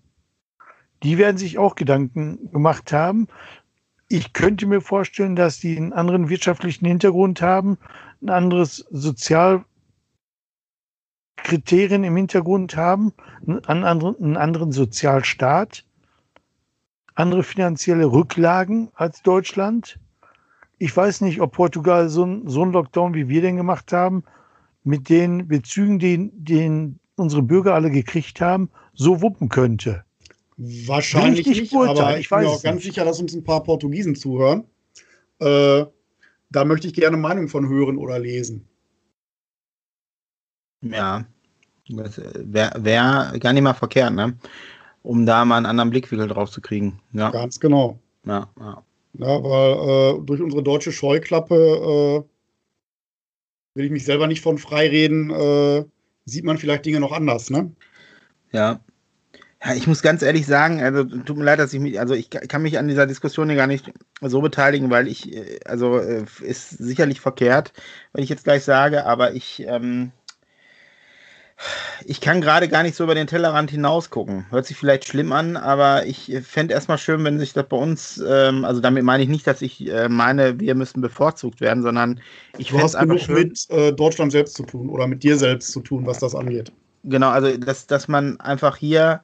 Die werden sich auch Gedanken gemacht haben. Ich könnte mir vorstellen, dass die einen anderen wirtschaftlichen Hintergrund haben, ein anderes Sozialkriterien im Hintergrund haben, einen anderen, einen anderen Sozialstaat, andere finanzielle Rücklagen als Deutschland ich weiß nicht, ob Portugal so, ein, so einen Lockdown, wie wir den gemacht haben, mit den Bezügen, den, den unsere Bürger alle gekriegt haben, so wuppen könnte. Wahrscheinlich nicht, nicht aber ich, bin mir auch ganz nicht. sicher, dass uns ein paar Portugiesen zuhören. Äh, da möchte ich gerne Meinung von hören oder lesen. Ja, wäre wär gar nicht mal verkehrt, ne? Um da mal einen anderen Blickwinkel drauf zu kriegen. Ja. Ganz genau. Ja, ja. Ja, weil äh, durch unsere deutsche Scheuklappe äh, will ich mich selber nicht von freireden, äh, sieht man vielleicht Dinge noch anders, ne? Ja. Ja, ich muss ganz ehrlich sagen, also tut mir leid, dass ich mich, also ich kann mich an dieser Diskussion hier gar nicht so beteiligen, weil ich, äh, also äh, ist sicherlich verkehrt, wenn ich jetzt gleich sage, aber ich, ähm, ich kann gerade gar nicht so über den Tellerrand hinaus gucken. Hört sich vielleicht schlimm an, aber ich fände erstmal schön, wenn sich das bei uns, ähm, also damit meine ich nicht, dass ich äh, meine, wir müssen bevorzugt werden, sondern ich fände es einfach schön, mit äh, Deutschland selbst zu tun oder mit dir selbst zu tun, was das angeht. Genau, also dass, dass man einfach hier,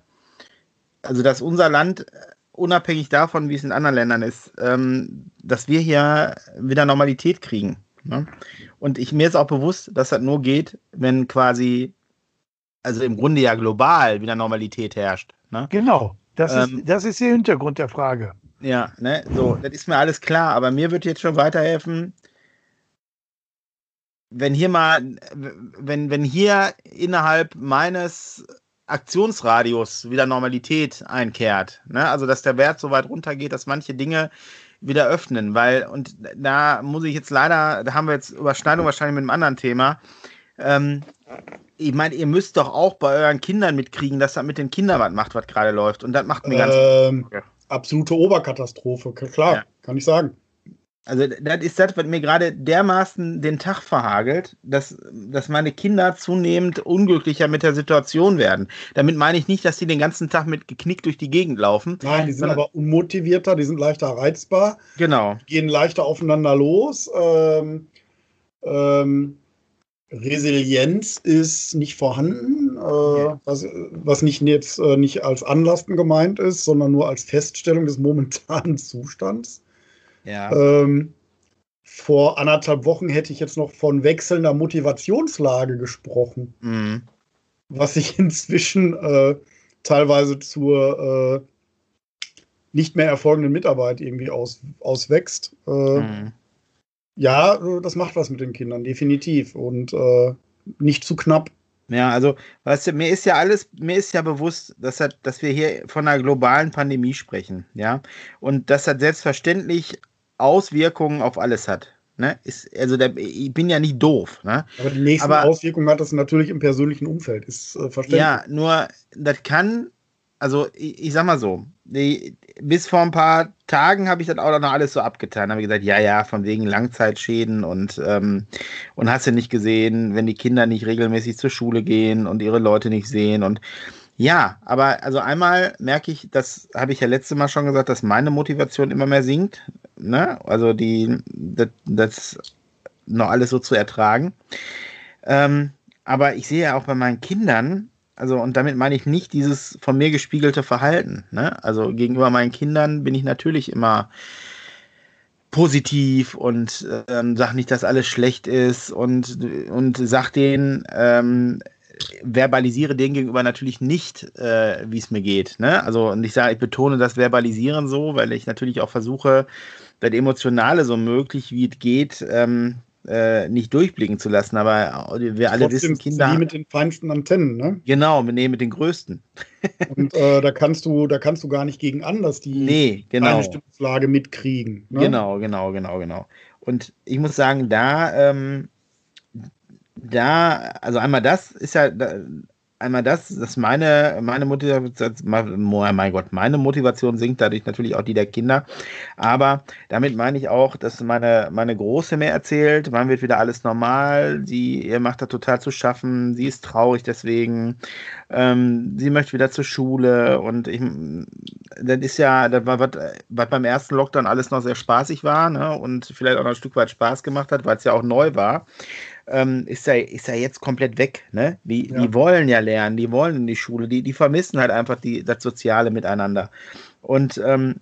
also dass unser Land unabhängig davon, wie es in anderen Ländern ist, ähm, dass wir hier wieder Normalität kriegen. Ne? Und ich, mir ist auch bewusst, dass das nur geht, wenn quasi also im Grunde ja global wieder Normalität herrscht. Ne? Genau, das, ähm, ist, das ist der Hintergrund der Frage. Ja, ne, so, das ist mir alles klar, aber mir wird jetzt schon weiterhelfen, wenn hier mal, wenn, wenn hier innerhalb meines Aktionsradius wieder Normalität einkehrt, ne? also dass der Wert so weit runtergeht, dass manche Dinge wieder öffnen, weil, und da muss ich jetzt leider, da haben wir jetzt Überschneidung wahrscheinlich mit einem anderen Thema, ähm, ich meine, ihr müsst doch auch bei euren Kindern mitkriegen, dass das mit den Kindern was macht, was gerade läuft. Und das macht mir ganz. Ähm, absolute Oberkatastrophe, klar, ja. kann ich sagen. Also, das ist das, was mir gerade dermaßen den Tag verhagelt, dass, dass meine Kinder zunehmend unglücklicher mit der Situation werden. Damit meine ich nicht, dass sie den ganzen Tag mit geknickt durch die Gegend laufen. Nein, die sind aber unmotivierter, die sind leichter reizbar. Genau. Gehen leichter aufeinander los. Ähm, ähm, Resilienz ist nicht vorhanden, äh, was, was, nicht jetzt äh, nicht als Anlasten gemeint ist, sondern nur als Feststellung des momentanen Zustands. Ja. Ähm, vor anderthalb Wochen hätte ich jetzt noch von wechselnder Motivationslage gesprochen, mhm. was sich inzwischen äh, teilweise zur äh, nicht mehr erfolgenden Mitarbeit irgendwie aus, auswächst. Äh, mhm. Ja, das macht was mit den Kindern, definitiv. Und äh, nicht zu knapp. Ja, also, weißt du, mir ist ja alles, mir ist ja bewusst, dass, dass wir hier von einer globalen Pandemie sprechen, ja. Und dass das selbstverständlich Auswirkungen auf alles hat. Ne? Ist, also der, ich bin ja nicht doof. Ne? Aber die nächste Aber, Auswirkung hat das natürlich im persönlichen Umfeld, ist äh, verständlich. Ja, nur das kann, also ich, ich sag mal so, die, bis vor ein paar Tagen habe ich das auch noch alles so abgetan. Habe gesagt, ja, ja, von wegen Langzeitschäden und, ähm, und hast du nicht gesehen, wenn die Kinder nicht regelmäßig zur Schule gehen und ihre Leute nicht sehen und ja, aber also einmal merke ich, das habe ich ja letztes Mal schon gesagt, dass meine Motivation immer mehr sinkt. Ne? Also die, das, das noch alles so zu ertragen. Ähm, aber ich sehe ja auch bei meinen Kindern, also und damit meine ich nicht dieses von mir gespiegelte Verhalten. Ne? Also gegenüber meinen Kindern bin ich natürlich immer positiv und ähm, sag nicht, dass alles schlecht ist und, und sag denen, ähm, verbalisiere denen gegenüber natürlich nicht, äh, wie es mir geht. Ne? Also und ich sage, ich betone das Verbalisieren so, weil ich natürlich auch versuche, das Emotionale so möglich wie es geht, ähm, äh, nicht durchblicken zu lassen. Aber wir alle Trotzdem wissen, Kinder. Die mit den feinsten Antennen, ne? Genau, nee, mit den größten. Und äh, da kannst du, da kannst du gar nicht gegen anders die nee, genau. Stimmungslage mitkriegen. Ne? Genau, genau, genau, genau. Und ich muss sagen, da, ähm, da, also einmal das ist ja, da, einmal das, dass meine, meine Motivation, mein Gott, meine Motivation sinkt dadurch natürlich auch die der Kinder. Aber damit meine ich auch, dass meine, meine Große mir erzählt, wann wird wieder alles normal, sie, ihr macht da total zu schaffen, sie ist traurig deswegen, ähm, sie möchte wieder zur Schule und ich, das ist ja, was, was beim ersten Lockdown alles noch sehr spaßig war, ne, und vielleicht auch noch ein Stück weit Spaß gemacht hat, weil es ja auch neu war ähm, ist, ja, ist ja jetzt komplett weg. Ne? Die, ja. die wollen ja lernen, die wollen in die Schule, die, die vermissen halt einfach die, das Soziale miteinander. Und ähm,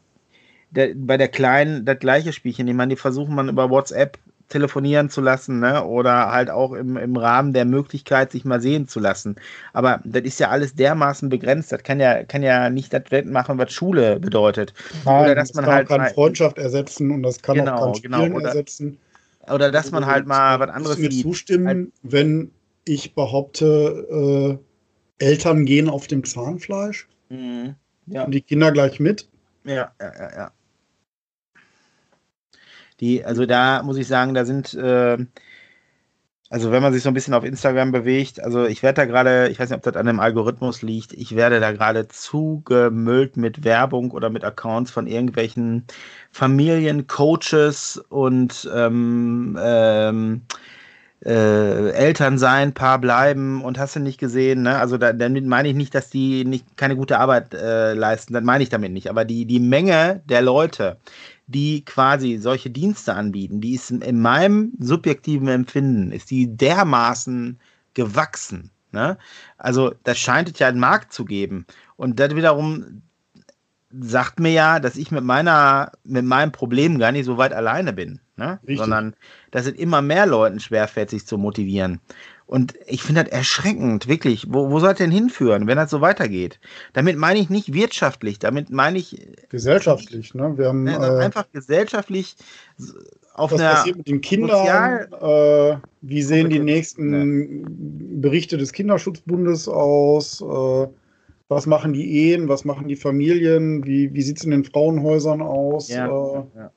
der, bei der Kleinen das gleiche Spielchen. Ich meine, die versuchen man über WhatsApp telefonieren zu lassen, ne? Oder halt auch im, im Rahmen der Möglichkeit, sich mal sehen zu lassen. Aber das ist ja alles dermaßen begrenzt. Das kann ja, kann ja nicht das machen, was Schule bedeutet. Nein, Oder dass man halt kann Freundschaft ersetzen und das kann genau, auch kein genau. Spielen genau. ersetzen. Oder dass man halt mal was anderes sieht. mir zustimmen, halt wenn ich behaupte, äh, Eltern gehen auf dem Zahnfleisch? Mhm. Ja. Und die Kinder gleich mit? Ja, ja, ja, ja. Die, also da muss ich sagen, da sind, äh, also wenn man sich so ein bisschen auf Instagram bewegt, also ich werde da gerade, ich weiß nicht, ob das an dem Algorithmus liegt, ich werde da gerade zugemüllt mit Werbung oder mit Accounts von irgendwelchen Familien, Coaches und ähm, ähm, äh, Eltern sein, Paar bleiben und hast du nicht gesehen, ne? Also da, damit meine ich nicht, dass die nicht keine gute Arbeit äh, leisten, das meine ich damit nicht. Aber die, die Menge der Leute, die quasi solche Dienste anbieten, die ist in meinem subjektiven Empfinden, ist die dermaßen gewachsen. Ne? Also da scheint es ja einen Markt zu geben. Und das wiederum sagt mir ja, dass ich mit meiner, mit meinem Problem gar nicht so weit alleine bin, ne? sondern dass es immer mehr Leuten schwerfällt, sich zu motivieren. Und ich finde das erschreckend, wirklich. Wo, wo soll es denn hinführen, wenn das so weitergeht? Damit meine ich nicht wirtschaftlich, damit meine ich. Gesellschaftlich, ne? Wir haben. Ne, äh, einfach gesellschaftlich auf was einer. Was passiert mit den Kindern? Äh, wie sehen die nächsten ne. Berichte des Kinderschutzbundes aus? Äh, was machen die Ehen, was machen die Familien, wie, wie sieht es in den Frauenhäusern aus, ja, äh, ja.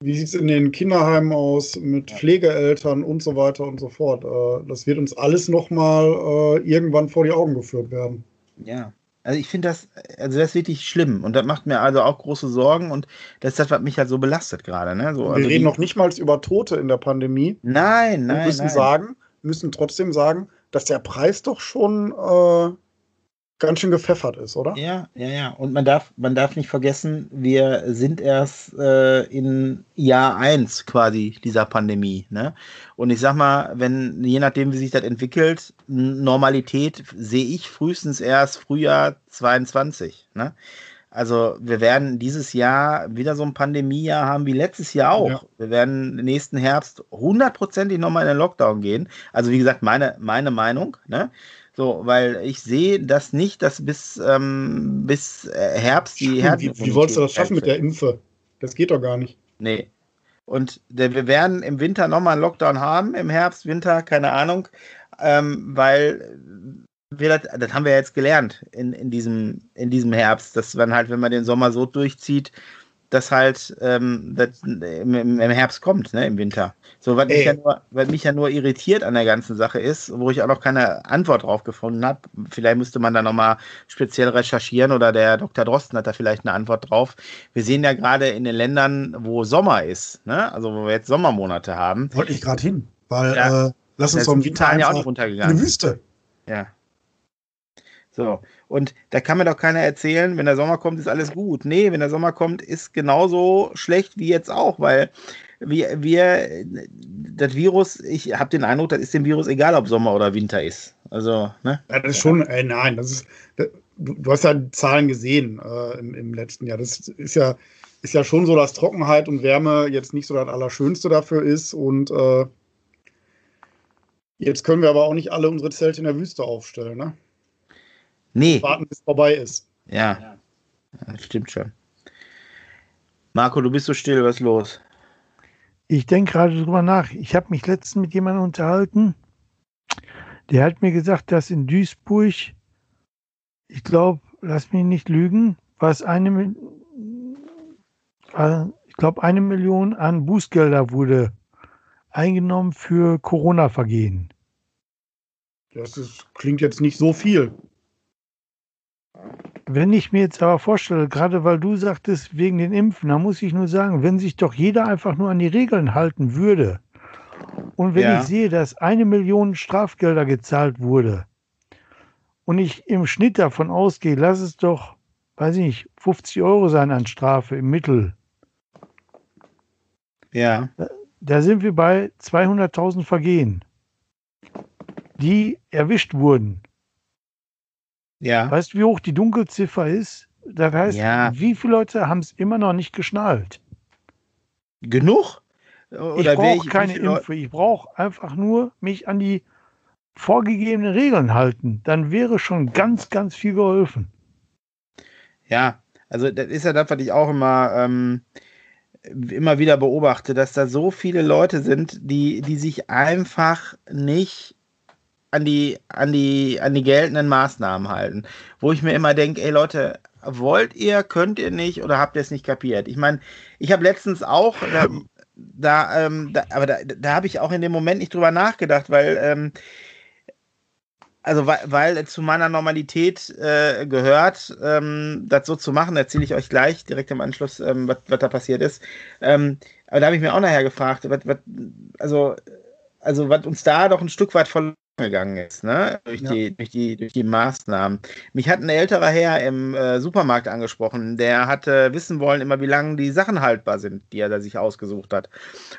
Wie sieht es in den Kinderheimen aus mit Pflegeeltern und so weiter und so fort. Äh, das wird uns alles nochmal äh, irgendwann vor die Augen geführt werden. Ja. Also ich finde das, also das ist wirklich schlimm und das macht mir also auch große Sorgen und das ist das, was mich halt so belastet gerade. Ne? So, Wir also reden noch nicht mal über Tote in der Pandemie. Nein, nein. Wir müssen nein. sagen, müssen trotzdem sagen, dass der Preis doch schon äh, ganz schön gepfeffert ist, oder? Ja, ja, ja. Und man darf, man darf nicht vergessen, wir sind erst äh, in Jahr 1 quasi dieser Pandemie. Ne? Und ich sag mal, wenn, je nachdem, wie sich das entwickelt, Normalität sehe ich frühestens erst Frühjahr 22. Ne? Also wir werden dieses Jahr wieder so ein Pandemiejahr haben wie letztes Jahr auch. Ja. Wir werden nächsten Herbst hundertprozentig nochmal in den Lockdown gehen. Also wie gesagt, meine, meine Meinung. Ne? So, weil ich sehe das nicht, dass bis, ähm, bis äh, Herbst die Herden. Wie, wie wolltest du das schaffen mit der Impfe? Das geht doch gar nicht. Nee. Und der, wir werden im Winter nochmal einen Lockdown haben, im Herbst, Winter, keine Ahnung, ähm, weil wir das, das haben wir jetzt gelernt in, in, diesem, in diesem Herbst, dass man halt, wenn man den Sommer so durchzieht, das halt ähm, das im, im, Herbst kommt, ne, im Winter. So, was mich, ja nur, was mich ja nur irritiert an der ganzen Sache ist, wo ich auch noch keine Antwort drauf gefunden habe, vielleicht müsste man da nochmal speziell recherchieren oder der Dr. Drosten hat da vielleicht eine Antwort drauf. Wir sehen ja gerade in den Ländern, wo Sommer ist, ne? also wo wir jetzt Sommermonate haben. Wollte ich gerade hin, weil ja, äh, lass uns vom Winter ja auch nicht runtergegangen. Eine Wüste. Ja. So, und da kann mir doch keiner erzählen, wenn der Sommer kommt, ist alles gut. Nee, wenn der Sommer kommt, ist genauso schlecht wie jetzt auch, weil wir, wir das Virus, ich habe den Eindruck, das ist dem Virus egal, ob Sommer oder Winter ist. Also, ne? Ja, das ist schon, äh, nein, das ist, du, du, hast ja Zahlen gesehen äh, im, im, letzten Jahr. Das ist ja, ist ja schon so, dass Trockenheit und Wärme jetzt nicht so das Allerschönste dafür ist. Und äh, jetzt können wir aber auch nicht alle unsere Zelte in der Wüste aufstellen, ne? Nee. Warten, bis es vorbei ist. Ja. ja. Das stimmt schon. Marco, du bist so still, was ist los? Ich denke gerade drüber nach. Ich habe mich letztens mit jemandem unterhalten, der hat mir gesagt, dass in Duisburg, ich glaube, lass mich nicht lügen, war es eine, ich glaube, eine Million an Bußgelder wurde eingenommen für Corona-Vergehen. Das ist, klingt jetzt nicht so viel. Wenn ich mir jetzt aber vorstelle, gerade weil du sagtest, wegen den Impfen, da muss ich nur sagen, wenn sich doch jeder einfach nur an die Regeln halten würde und wenn ja. ich sehe, dass eine Million Strafgelder gezahlt wurde und ich im Schnitt davon ausgehe, lass es doch, weiß ich nicht, 50 Euro sein an Strafe im Mittel. Ja. Da, da sind wir bei 200.000 Vergehen, die erwischt wurden. Ja. Weißt du, wie hoch die Dunkelziffer ist? Das heißt, ja. wie viele Leute haben es immer noch nicht geschnallt? Genug? Oder ich brauche keine Impfe. Ich brauche einfach nur mich an die vorgegebenen Regeln halten. Dann wäre schon ganz, ganz viel geholfen. Ja, also das ist ja das, was ich auch immer, ähm, immer wieder beobachte, dass da so viele Leute sind, die, die sich einfach nicht an die, an die, an die geltenden Maßnahmen halten. Wo ich mir immer denke, ey Leute, wollt ihr, könnt ihr nicht oder habt ihr es nicht kapiert? Ich meine, ich habe letztens auch, da, da, ähm, da aber da, da habe ich auch in dem Moment nicht drüber nachgedacht, weil, ähm, also weil, weil zu meiner Normalität äh, gehört, ähm, das so zu machen, erzähle ich euch gleich direkt im Anschluss, ähm, was, was da passiert ist. Ähm, aber da habe ich mir auch nachher gefragt, was, was, also, also was uns da doch ein Stück weit verloren gegangen ist, ne? Durch, ja. die, durch, die, durch die Maßnahmen. Mich hat ein älterer Herr im äh, Supermarkt angesprochen, der hatte wissen wollen, immer wie lange die Sachen haltbar sind, die er da sich ausgesucht hat.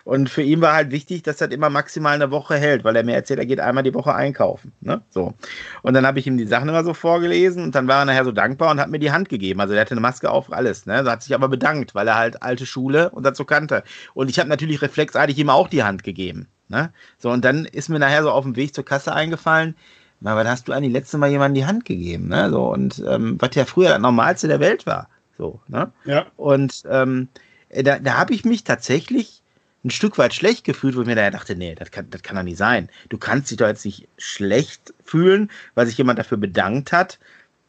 Und für ihn war halt wichtig, dass das immer maximal eine Woche hält, weil er mir erzählt, er geht einmal die Woche einkaufen. Ne? So. Und dann habe ich ihm die Sachen immer so vorgelesen und dann war er nachher so dankbar und hat mir die Hand gegeben. Also er hatte eine Maske auf, alles. Ne? So hat sich aber bedankt, weil er halt alte Schule und dazu kannte. Und ich habe natürlich reflexartig ihm auch die Hand gegeben. Ne? So, und dann ist mir nachher so auf dem Weg zur Kasse eingefallen, na, wann hast du eigentlich letzte Mal jemandem die Hand gegeben? Ne? So, und ähm, was ja früher das Normalste der Welt war. So, ne? Ja. Und ähm, äh, da, da habe ich mich tatsächlich ein Stück weit schlecht gefühlt, wo ich mir da dachte, nee, das kann, das kann doch nicht sein. Du kannst dich doch jetzt nicht schlecht fühlen, weil sich jemand dafür bedankt hat,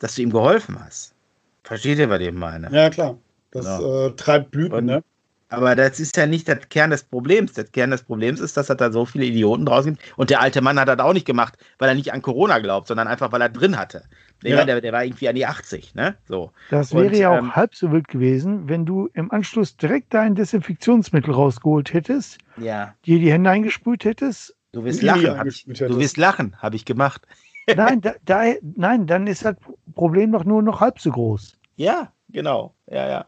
dass du ihm geholfen hast. Versteht ihr, was ich meine? Ja, klar. Das ja. Äh, treibt Blüten, und, ne? Aber das ist ja nicht der Kern des Problems. Der Kern des Problems ist, dass es da so viele Idioten draußen gibt. Und der alte Mann hat das auch nicht gemacht, weil er nicht an Corona glaubt, sondern einfach, weil er drin hatte. Der, ja. der, der war irgendwie an die 80, ne? So. Das wäre Und, ja auch ähm, halb so wild gewesen, wenn du im Anschluss direkt dein Desinfektionsmittel rausgeholt hättest, ja. dir die Hände eingesprüht hättest. Du wirst lachen, hab ich, du wirst lachen, habe ich gemacht. Nein, da, da, nein, dann ist das Problem doch nur noch halb so groß. Ja, genau. Ja, ja.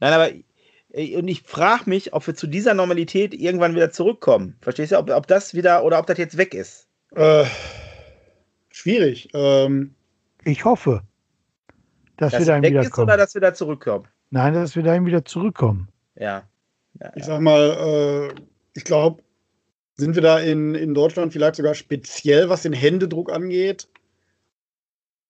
Nein, aber und ich frage mich, ob wir zu dieser Normalität irgendwann wieder zurückkommen. Verstehst du? Ob, ob das wieder oder ob das jetzt weg ist? Äh, schwierig. Ähm, ich hoffe, dass, dass wir dahin weg wieder ist kommen. oder dass wir da zurückkommen? Nein, dass wir dahin wieder zurückkommen. Ja. ja ich sag mal, äh, ich glaube, sind wir da in, in Deutschland vielleicht sogar speziell, was den Händedruck angeht?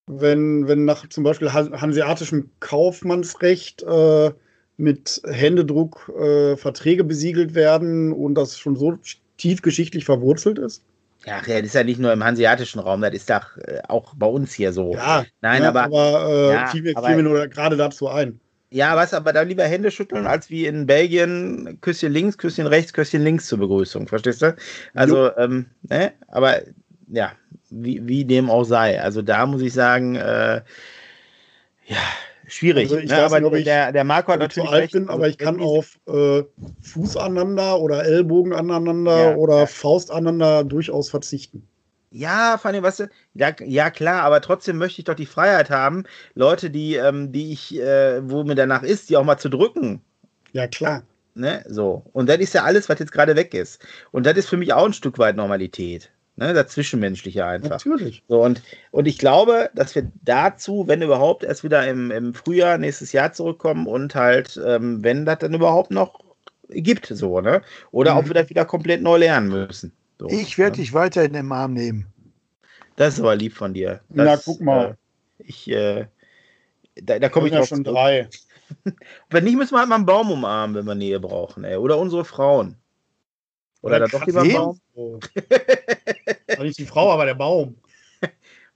Wenn, wenn nach zum Beispiel hanseatischem Kaufmannsrecht äh, mit Händedruck äh, Verträge besiegelt werden und das schon so tief geschichtlich verwurzelt ist? Ja, das ist ja nicht nur im hanseatischen Raum, das ist doch äh, auch bei uns hier so. Ja, Nein, ja, aber, aber äh, ja, fiel, mir, aber, fiel mir nur gerade dazu ein. Ja, was, aber da lieber Hände schütteln, als wie in Belgien Küsschen links, Küsschen rechts, Küsschen links zur Begrüßung, verstehst du? Also, ähm, ne, aber ja, wie, wie dem auch sei. Also da muss ich sagen, äh, ja, schwierig. Also ich ne? weiß aber nicht, ob ich, der, der Marco hat natürlich zu alt bin, aber ich kann auf äh, Fuß aneinander oder Ellbogen aneinander ja, oder ja. Faust aneinander durchaus verzichten. Ja, Fanny, weißt du, ja, ja, klar, aber trotzdem möchte ich doch die Freiheit haben, Leute, die, ähm, die ich, äh, wo mir danach ist, die auch mal zu drücken. Ja, klar. Ne? So. Und das ist ja alles, was jetzt gerade weg ist. Und das ist für mich auch ein Stück weit Normalität. Ne? Das Zwischenmenschliche einfach. Natürlich. So, und, und ich glaube, dass wir dazu, wenn überhaupt, erst wieder im, im Frühjahr nächstes Jahr zurückkommen und halt, ähm, wenn das dann überhaupt noch gibt, so, ne? Oder Mhm. auch wieder wieder komplett neu lernen müssen. So, Ich werde ne? dich weiter in den Arm nehmen. Das ist aber lieb von dir. Das, Na, guck mal. Äh, ich, äh, da, da komme ich ja drauf schon zurück. drei. Wenn nicht, müssen wir halt mal einen Baum umarmen, wenn wir Nähe brauchen, ey. Oder unsere Frauen. Oder Oder dann doch lieber wen? Baum. War nicht die Frau, aber der Baum.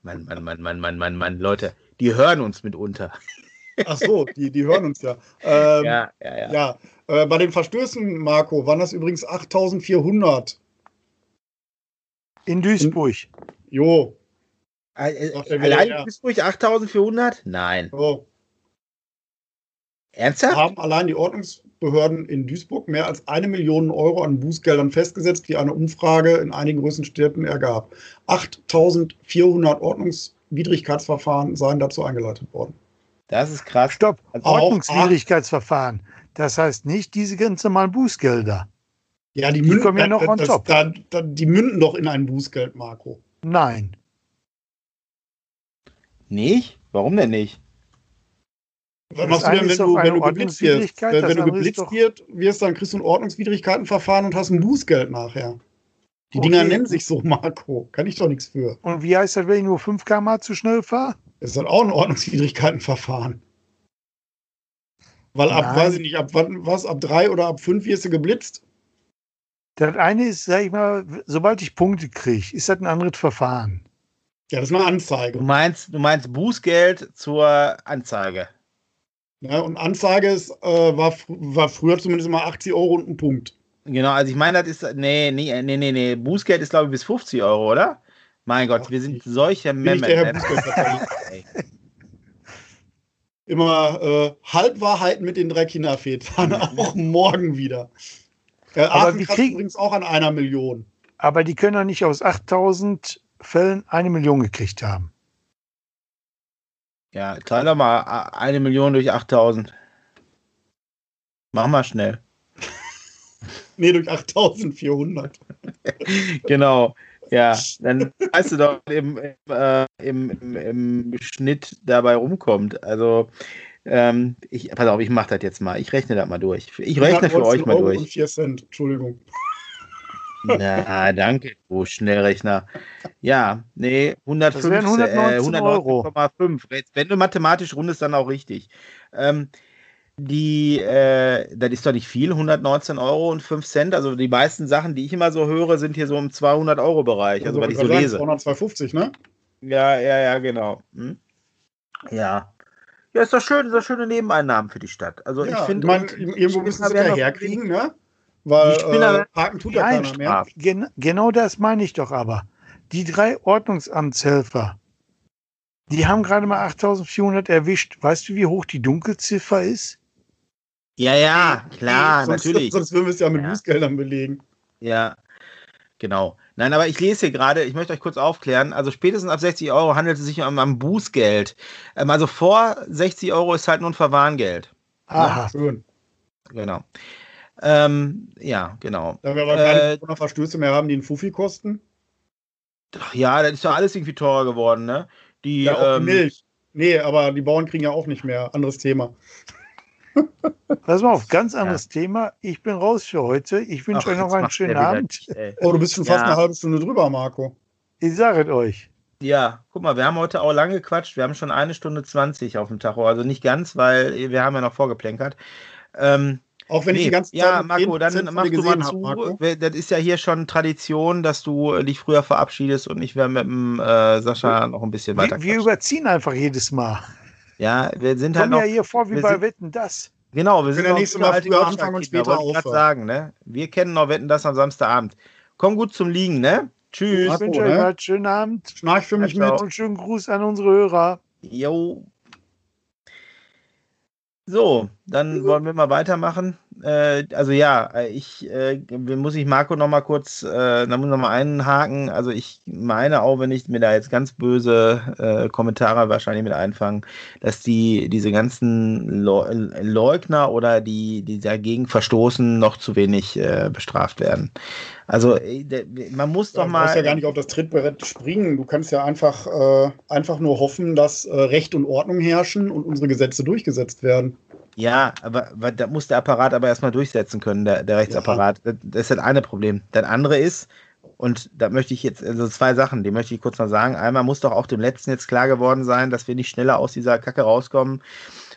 Mann, Mann, Mann, Mann, Mann, Mann, Mann, Leute, die hören uns mitunter. Ach so, die, die hören uns ja. Ähm, ja, ja, ja, ja. äh, bei den Verstößen, Marco, waren das übrigens 8400. In Duisburg. Jo, Äh, der Allein in Duisburg 8400? Nein. so. Ernsthaft? haben allein die Ordnungsbehörden in Duisburg mehr als eine Million Euro an Bußgeldern festgesetzt, wie eine Umfrage in einigen größeren Städten ergab. 8400 Ordnungswidrigkeitsverfahren seien dazu eingeleitet worden. Das ist krass. Stopp. Also Ordnungswidrigkeitsverfahren. Das heißt nicht diese ganz normalen Bußgelder. Ja, die, Die münden, kommen ja noch on das, top. Da, da, die münden doch in ein Bußgeld, Marco. Nein. Nicht? Warum denn nicht? Was machst du denn, wenn du, wenn du geblitzt wirst? Wenn, wenn du geblitzt wird, wirst, dann kriegst du ein Ordnungswidrigkeitenverfahren und hast ein Bußgeld nachher. Die Okay. Dinger nennen sich so, Marco. Kann ich doch nichts für. Und wie heißt das, wenn ich nur 5 km zu schnell fahre? Das ist dann auch ein Ordnungswidrigkeitenverfahren. Weil ab, Nein. weiß ich nicht, ab wann, was, ab drei oder ab fünf wirst du geblitzt? Das eine ist, sag ich mal, sobald ich Punkte kriege, ist das ein anderes Verfahren. Ja, das ist eine Du Anzeige. meinst, du meinst Bußgeld zur Anzeige. Ne? Und Anzeige ist, äh, war, war früher zumindest immer 80 Euro und ein Punkt. Genau, also ich meine, das ist. Nee, nee, nee, nee, nee. Bußgeld ist, glaube ich, bis 50 Euro, oder? Mein Gott, wir sind 80. solche Herr ne? Immer äh, Halbwahrheiten mit den drei Kindervätern, auch morgen wieder. Äh, Aber kratzt kriegen- übrigens auch an einer Million. Aber die können doch nicht aus 8000 Fällen eine Million gekriegt haben. Ja, teile doch mal eine Million durch 8000. Mach mal schnell. Nee, durch 8400. Genau. Ja, dann weißt du doch, im, im, äh, im, im, im Schnitt dabei rumkommt. Also, ähm, ich, pass auf, ich mach das jetzt mal. Ich rechne das mal durch. Ich rechne für 119 euch mal Euro Und durch. 4 Cent, Entschuldigung. Na, danke, du Schnellrechner. Ja, nee, 105, wären 119 äh, Euro. 119,5. Jetzt, Wenn du mathematisch rundest, dann auch richtig. Ähm, die, äh, das ist doch nicht viel, 119 Euro und 5 Cent. Also die meisten Sachen, die ich immer so höre, sind hier so im 200 Euro Bereich, also was ich so lese. 250, ne? Ja, ja, ja, genau. Hm? Ja. Ja, ist doch schön, ist doch schöne Nebeneinnahmen für die Stadt. Also Ja, ich finde, irgendwo müssen sie wir ja herkriegen, ne? Weil Die Spinner- äh, Parken tut ja Nein, keiner mehr. Gen genau das meine ich doch aber. Die drei Ordnungsamtshelfer, die haben gerade mal 8400 erwischt. Weißt du, wie hoch die Dunkelziffer ist? Ja, ja, klar, sonst, natürlich. Sonst würden wir es ja mit Ja. Bußgeldern belegen. Ja, genau. Nein, aber ich lese hier gerade, ich möchte euch kurz aufklären, also spätestens ab 60 Euro handelt es sich um, um Bußgeld. Ähm, also vor 60 Euro ist halt nur ein Verwarngeld. Aha. Schön. Genau. Ähm, ja, genau. Da wir aber Äh, keine Corona-Verstöße mehr haben, die einen Fuffi kosten. Ach ja, das ist doch alles irgendwie teurer geworden, ne? Die, Ja, auch ähm, die Milch. Nee, aber die Bauern kriegen ja auch nicht mehr. Anderes Thema. Pass mal auf, ganz anderes Thema. Ich bin raus für heute. Ich wünsche euch noch einen schönen Abend. dicht, ey. Oh, du bist schon fast Ja. eine halbe Stunde drüber, Marco. Ich sage es euch. Ja, guck mal, wir haben heute auch lange gequatscht. Wir haben schon eine Stunde 20 auf dem Tacho. Also nicht ganz, weil wir haben ja noch vorgeplänkert. Ähm, Auch wenn ich nee, die ganze Zeit ja, Marco, 10% dann von mach dir du mal zu. Marco. Das ist ja hier schon Tradition, dass du dich früher verabschiedest und ich werde mit dem äh, Sascha noch ein bisschen weiter Wir, wir überziehen einfach jedes Mal. Ja, wir sind halt Kommen noch. ja hier vor wie wir bei sind- Wetten, das. Genau, wir sind ja gute Mal alte früher anfangen und später ich aufhören. sagen, ne? Wir kennen noch Wetten das am Samstagabend. Komm gut zum Liegen, ne? Tschüss. Ich wünsche euch einen schönen Abend Schnarch für mich mit. und schönen Gruß an unsere Hörer. Jo. So, dann wollen wir mal weitermachen. Äh, also ja, ich äh, muss ich Marco noch mal kurz, äh, da muss noch mal einhaken. Also ich meine auch, wenn ich mir da jetzt ganz böse äh, Kommentare wahrscheinlich mit einfangen, dass die diese ganzen Leugner oder die, die dagegen verstoßen, noch zu wenig äh, bestraft werden. Also äh, man muss doch mal. Du musst ja gar nicht auf das Trittbrett springen. Du kannst ja einfach, äh, einfach nur hoffen, dass äh, Recht und Ordnung herrschen und unsere Gesetze durchgesetzt werden. Ja, aber, aber da muss der Apparat aber erstmal durchsetzen können, der, der Rechtsapparat. Ja. Das ist das eine Problem. Das andere ist, und da möchte ich jetzt, also zwei Sachen, die möchte ich kurz noch sagen. Einmal muss doch auch dem Letzten jetzt klar geworden sein, dass wir nicht schneller aus dieser Kacke rauskommen,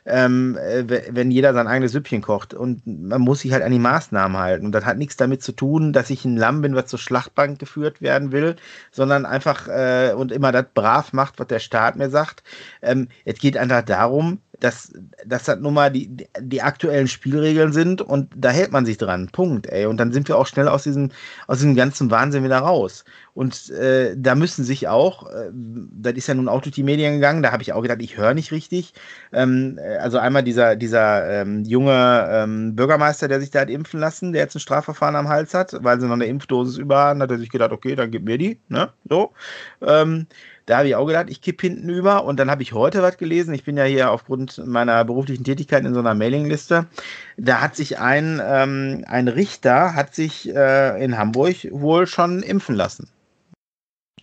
ähm, äh, wenn jeder sein eigenes Süppchen kocht. Und man muss sich halt an die Maßnahmen halten. Und das hat nichts damit zu tun, dass ich ein Lamm bin, was zur Schlachtbank geführt werden will, sondern einfach äh, und immer das brav macht, was der Staat mir sagt. Ähm, es geht einfach darum, dass, das nun mal die, die aktuellen Spielregeln sind und da hält man sich dran. Punkt, ey. Und dann sind wir auch schnell aus diesem, aus diesem ganzen Wahnsinn wieder raus. Und äh, da müssen sich auch, äh, das ist ja nun auch durch die Medien gegangen, da habe ich auch gedacht, ich höre nicht richtig. Ähm, äh, also einmal dieser, dieser ähm, junge ähm, Bürgermeister, der sich da hat impfen lassen, der jetzt ein Strafverfahren am Hals hat, weil sie noch eine Impfdosis über haben, hat er sich gedacht, okay, dann gib mir die. Ne? So. Ähm, da habe ich auch gedacht, ich kippe hinten über. Und dann habe ich heute was gelesen. Ich bin ja hier aufgrund meiner beruflichen Tätigkeit in so einer Mailingliste. Da hat sich ein, ähm, ein Richter hat sich äh, in Hamburg wohl schon impfen lassen.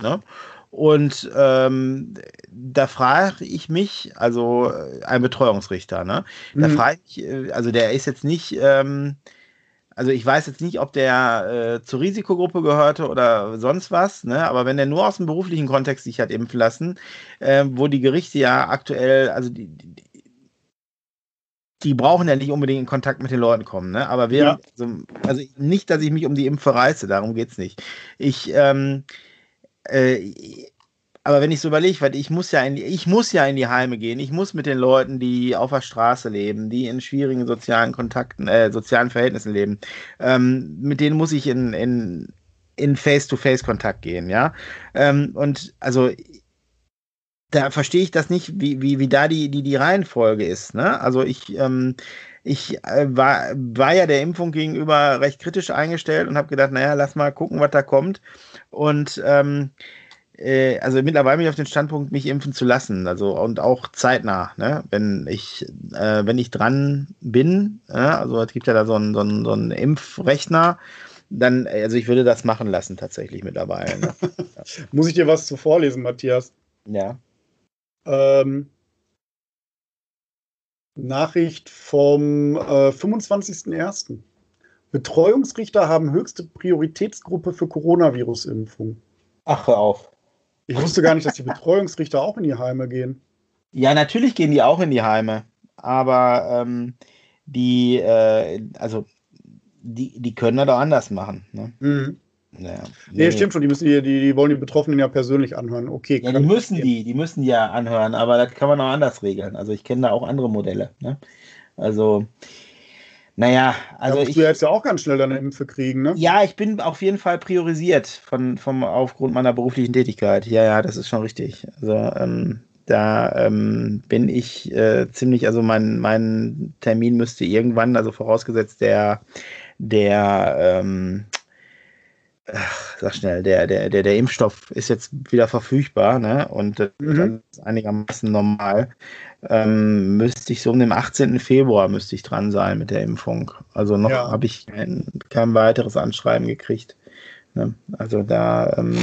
Ne? Und ähm, da frage ich mich, also ein Betreuungsrichter, ne? Da mhm. frage ich, äh, also der ist jetzt nicht, ähm, also ich weiß jetzt nicht, ob der äh, zur Risikogruppe gehörte oder sonst was, ne? aber wenn der nur aus dem beruflichen Kontext sich hat impfen lassen, äh, wo die Gerichte ja aktuell, also die, die, die, brauchen ja nicht unbedingt in Kontakt mit den Leuten kommen, ne? aber während, ja. also, also, nicht, dass ich mich um die Impfe reiße, darum geht es nicht. Ich, ähm, äh, aber wenn ich so überlege, weil ich muss ja in die, ich muss ja in die Heime gehen, ich muss mit den Leuten, die auf der Straße leben, die in schwierigen sozialen Kontakten, äh, sozialen Verhältnissen leben, ähm, mit denen muss ich in, in, in Face-to-Face-Kontakt gehen, ja. Ähm, und also da verstehe ich das nicht, wie, wie, wie da die, die, die Reihenfolge ist. Ne? Also ich, ähm, ich äh, war, war ja der Impfung gegenüber recht kritisch eingestellt und habe gedacht, naja, lass mal gucken, was da kommt. Und ähm, äh, also mittlerweile bin ich auf den Standpunkt, mich impfen zu lassen. Also und auch zeitnah, ne? Wenn ich, äh, wenn ich dran bin, äh, also es gibt ja da so einen, so einen, so einen Impfrechner, dann, also ich würde das machen lassen tatsächlich mittlerweile. Ne? Muss ich dir was zu vorlesen, Matthias? Ja. Ähm, Nachricht vom äh, 25.01. Betreuungsrichter haben höchste Prioritätsgruppe für Coronavirus-Impfung. Ach, hör auf. Ich wusste gar nicht, dass die Betreuungsrichter auch in die Heime gehen. Ja, natürlich gehen die auch in die Heime. Aber ähm, die, äh, also die, die können das auch anders machen. Ne? Mhm. Naja, nee, nee, stimmt schon, die müssen die, die, die wollen die Betroffenen ja persönlich anhören. Okay. Ja, die müssen die, die müssen ja anhören, aber das kann man auch anders regeln. Also ich kenne da auch andere Modelle. Ne? Also naja, also. Ja, ich, du jetzt ja auch ganz schnell deine Impfe kriegen, ne? Ja, ich bin auf jeden Fall priorisiert von, vom, aufgrund meiner beruflichen Tätigkeit. Ja, ja, das ist schon richtig. Also, ähm, da ähm, bin ich äh, ziemlich, also mein, mein Termin müsste irgendwann, also vorausgesetzt der, der, ähm, ach, sag schnell, der, der, der, der Impfstoff ist jetzt wieder verfügbar, ne? Und äh, mhm. das ist einigermaßen normal ähm, müsste ich so um den 18. Februar müsste ich dran sein mit der Impfung. Also noch ja. habe ich kein, kein, weiteres Anschreiben gekriegt. Ne? Also da, ähm,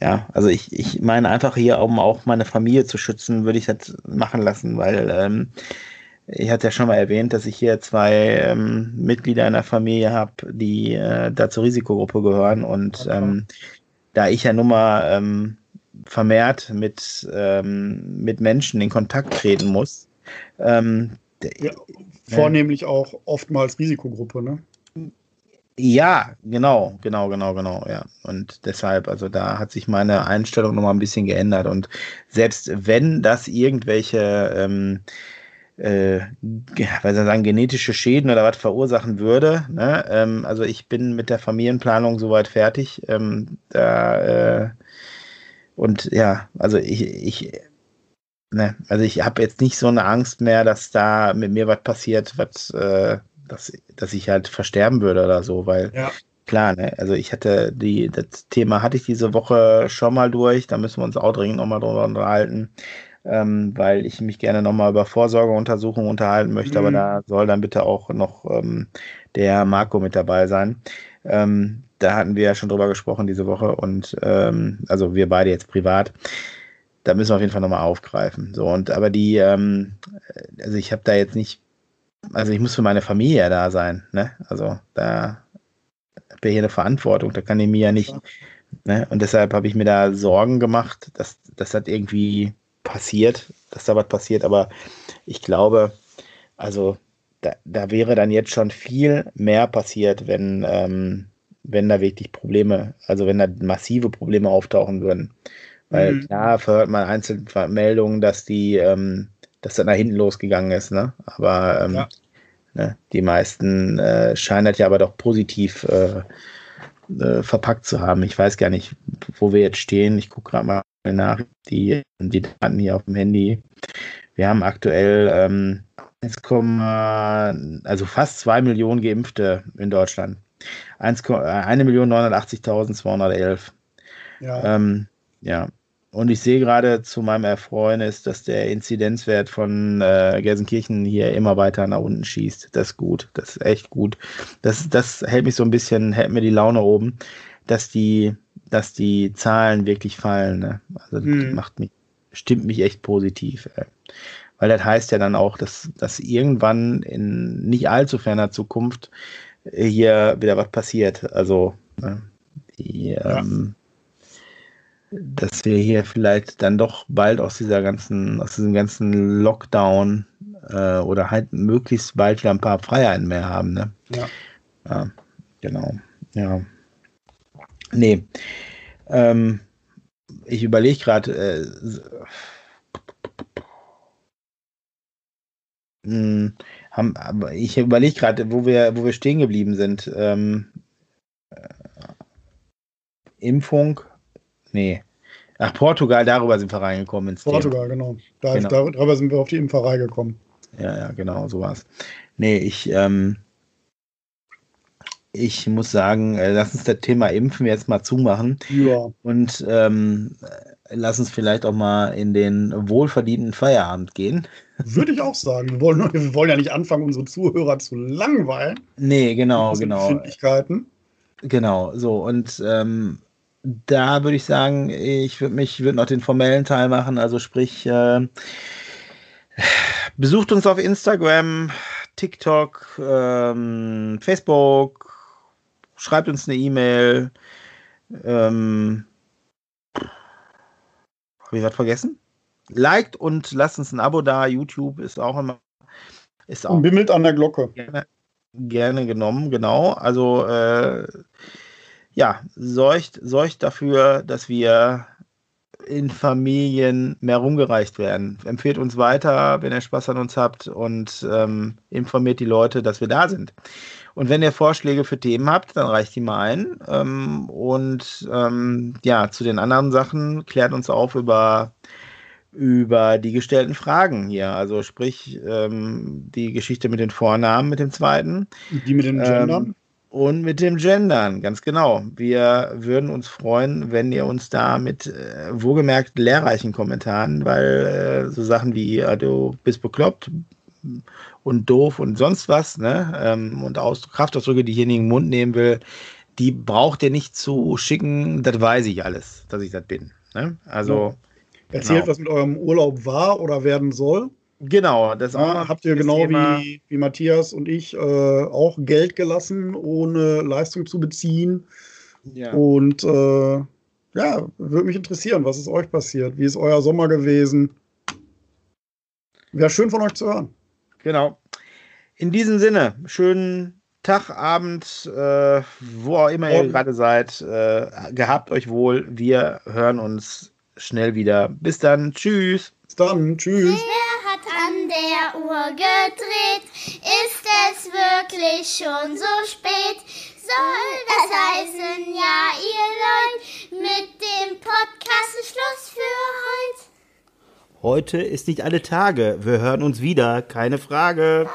ja, also ich, ich meine einfach hier, um auch meine Familie zu schützen, würde ich das machen lassen, weil ähm, ich hatte ja schon mal erwähnt, dass ich hier zwei ähm, Mitglieder in der Familie habe, die äh, da zur Risikogruppe gehören und ähm, da ich ja nun mal ähm, vermehrt mit, ähm, mit Menschen in Kontakt treten muss. Ähm, ja, vornehmlich äh, auch oftmals Risikogruppe, ne? Ja, genau, genau, genau, genau, ja. Und deshalb, also da hat sich meine Einstellung nochmal ein bisschen geändert. Und selbst wenn das irgendwelche, ähm, äh, was soll sagen, genetische Schäden oder was verursachen würde, ne? Ähm, also ich bin mit der Familienplanung soweit fertig. Ähm, da äh, und ja, also ich, ich ne, also ich habe jetzt nicht so eine Angst mehr, dass da mit mir was passiert, was, äh, dass, dass ich halt versterben würde oder so, weil Ja. klar, ne, also ich hatte die, das Thema hatte ich diese Woche schon mal durch, da müssen wir uns auch dringend nochmal drüber unterhalten, ähm, weil ich mich gerne nochmal über Vorsorgeuntersuchungen unterhalten möchte, aber Mhm. da soll dann bitte auch noch ähm, der Marco mit dabei sein. Ähm, da hatten wir ja schon drüber gesprochen diese Woche und ähm, also wir beide jetzt privat. Da müssen wir auf jeden Fall nochmal aufgreifen. So, und aber die, ähm, also ich habe da jetzt nicht, also ich muss für meine Familie ja da sein, ne? Also da habe ich hier eine Verantwortung, da kann ich mir ja nicht, ne? Und deshalb habe ich mir da Sorgen gemacht, dass, dass das irgendwie passiert, dass da was passiert, aber ich glaube, also da, da wäre dann jetzt schon viel mehr passiert, wenn, ähm, wenn da wirklich Probleme, also wenn da massive Probleme auftauchen würden. Weil Mhm. klar verhört man einzelne Meldungen, dass die, ähm, dass das nach hinten losgegangen ist, ne? Aber ähm, Ja. ne, die meisten äh, scheinen das ja aber doch positiv äh, äh, verpackt zu haben. Ich weiß gar nicht, wo wir jetzt stehen. Ich gucke gerade mal nach, die, die Daten hier auf dem Handy. Wir haben aktuell ähm, 1, also fast 2 Millionen Geimpfte in Deutschland. 1.980.211. Ja. Ähm, ja. Und ich sehe gerade zu meinem Erfreunis, dass der Inzidenzwert von äh, Gelsenkirchen hier immer weiter nach unten schießt. Das ist gut. Das ist echt gut. Das, das hält mich so ein bisschen, hält mir die Laune oben, dass die, dass die Zahlen wirklich fallen. Ne? Also das Mhm. macht mich, stimmt mich echt positiv. Ey. Weil das heißt ja dann auch, dass, dass irgendwann in nicht allzu ferner Zukunft äh, hier wieder was passiert. Also ne? die, Ja. ähm, dass wir hier vielleicht dann doch bald aus dieser ganzen, aus diesem ganzen Lockdown äh, oder halt möglichst bald wieder ein paar Freiheiten mehr haben, ne? Ja. Ja, genau. Ja. Nee. Ähm, ich überlege gerade, äh, Hm, haben, aber ich überlege gerade, wo wir, wo wir stehen geblieben sind. Ähm, äh, Impfung? Nee. Ach, Portugal, darüber sind wir reingekommen ins Thema. Portugal, genau. Da Genau. Ist, darüber sind wir auf die Impferei gekommen. Ja, ja, genau, so war's. Nee, ich, ähm, ich muss sagen, äh, lass uns das Thema Impfen jetzt mal zumachen Ja. und ähm, äh, lass uns vielleicht auch mal in den wohlverdienten Feierabend gehen. Würde ich auch sagen. Wir wollen, wir wollen ja nicht anfangen, unsere Zuhörer zu langweilen. Nee, genau, genau. Genau, so und ähm, da würde ich sagen, ich würde mich, würde noch den formellen Teil machen, also sprich, äh, besucht uns auf Instagram, TikTok, ähm, Facebook, schreibt uns eine E-Mail. Ähm, Habe ich was vergessen? Liked und lasst uns ein Abo da. YouTube ist auch immer ist auch bimmelt an der Glocke. gerne, gerne genommen, genau. Also äh, ja, sorgt, sorgt dafür, dass wir in Familien mehr rumgereicht werden. Empfehlt uns weiter, wenn ihr Spaß an uns habt und ähm, informiert die Leute, dass wir da sind. Und wenn ihr Vorschläge für Themen habt, dann reicht die mal ein. Ähm, und ähm, ja, zu den anderen Sachen klärt uns auf über über die gestellten Fragen hier. Also sprich ähm, die Geschichte mit den Vornamen, mit dem zweiten Die mit den Gendern. ähm, und mit dem Gendern, ganz genau. Wir würden uns freuen, wenn ihr uns da mit äh, wohlgemerkt lehrreichen Kommentaren, weil äh, so Sachen wie äh, du bist bekloppt und doof und sonst was, ne? Ähm, und Aus Kraftausdrücke, die ich hier in den Mund nehmen will, die braucht ihr nicht zu schicken, das weiß ich alles, dass ich das bin. Ne? Also, Erzählt, genau. was mit eurem Urlaub war oder werden soll. genau, das Ja, habt ihr genau Thema. wie, wie Matthias und ich äh, auch Geld gelassen, ohne Leistung zu beziehen. Ja. Und äh, ja, würde mich interessieren, was ist euch passiert? Wie ist euer Sommer gewesen? Wäre schön von euch zu hören. Genau. In diesem Sinne, schönen Tag, Abend, äh, wo auch immer ihr gerade seid. Äh, gehabt euch wohl. Wir hören uns schnell wieder. Bis dann. Tschüss. Bis dann. Tschüss. Wer hat an der Uhr gedreht? Ist es wirklich schon so spät? Soll das heißen, ja, ihr Leute, mit dem Podcast Schluss für heute? Heute ist nicht alle Tage. Wir hören uns wieder, keine Frage.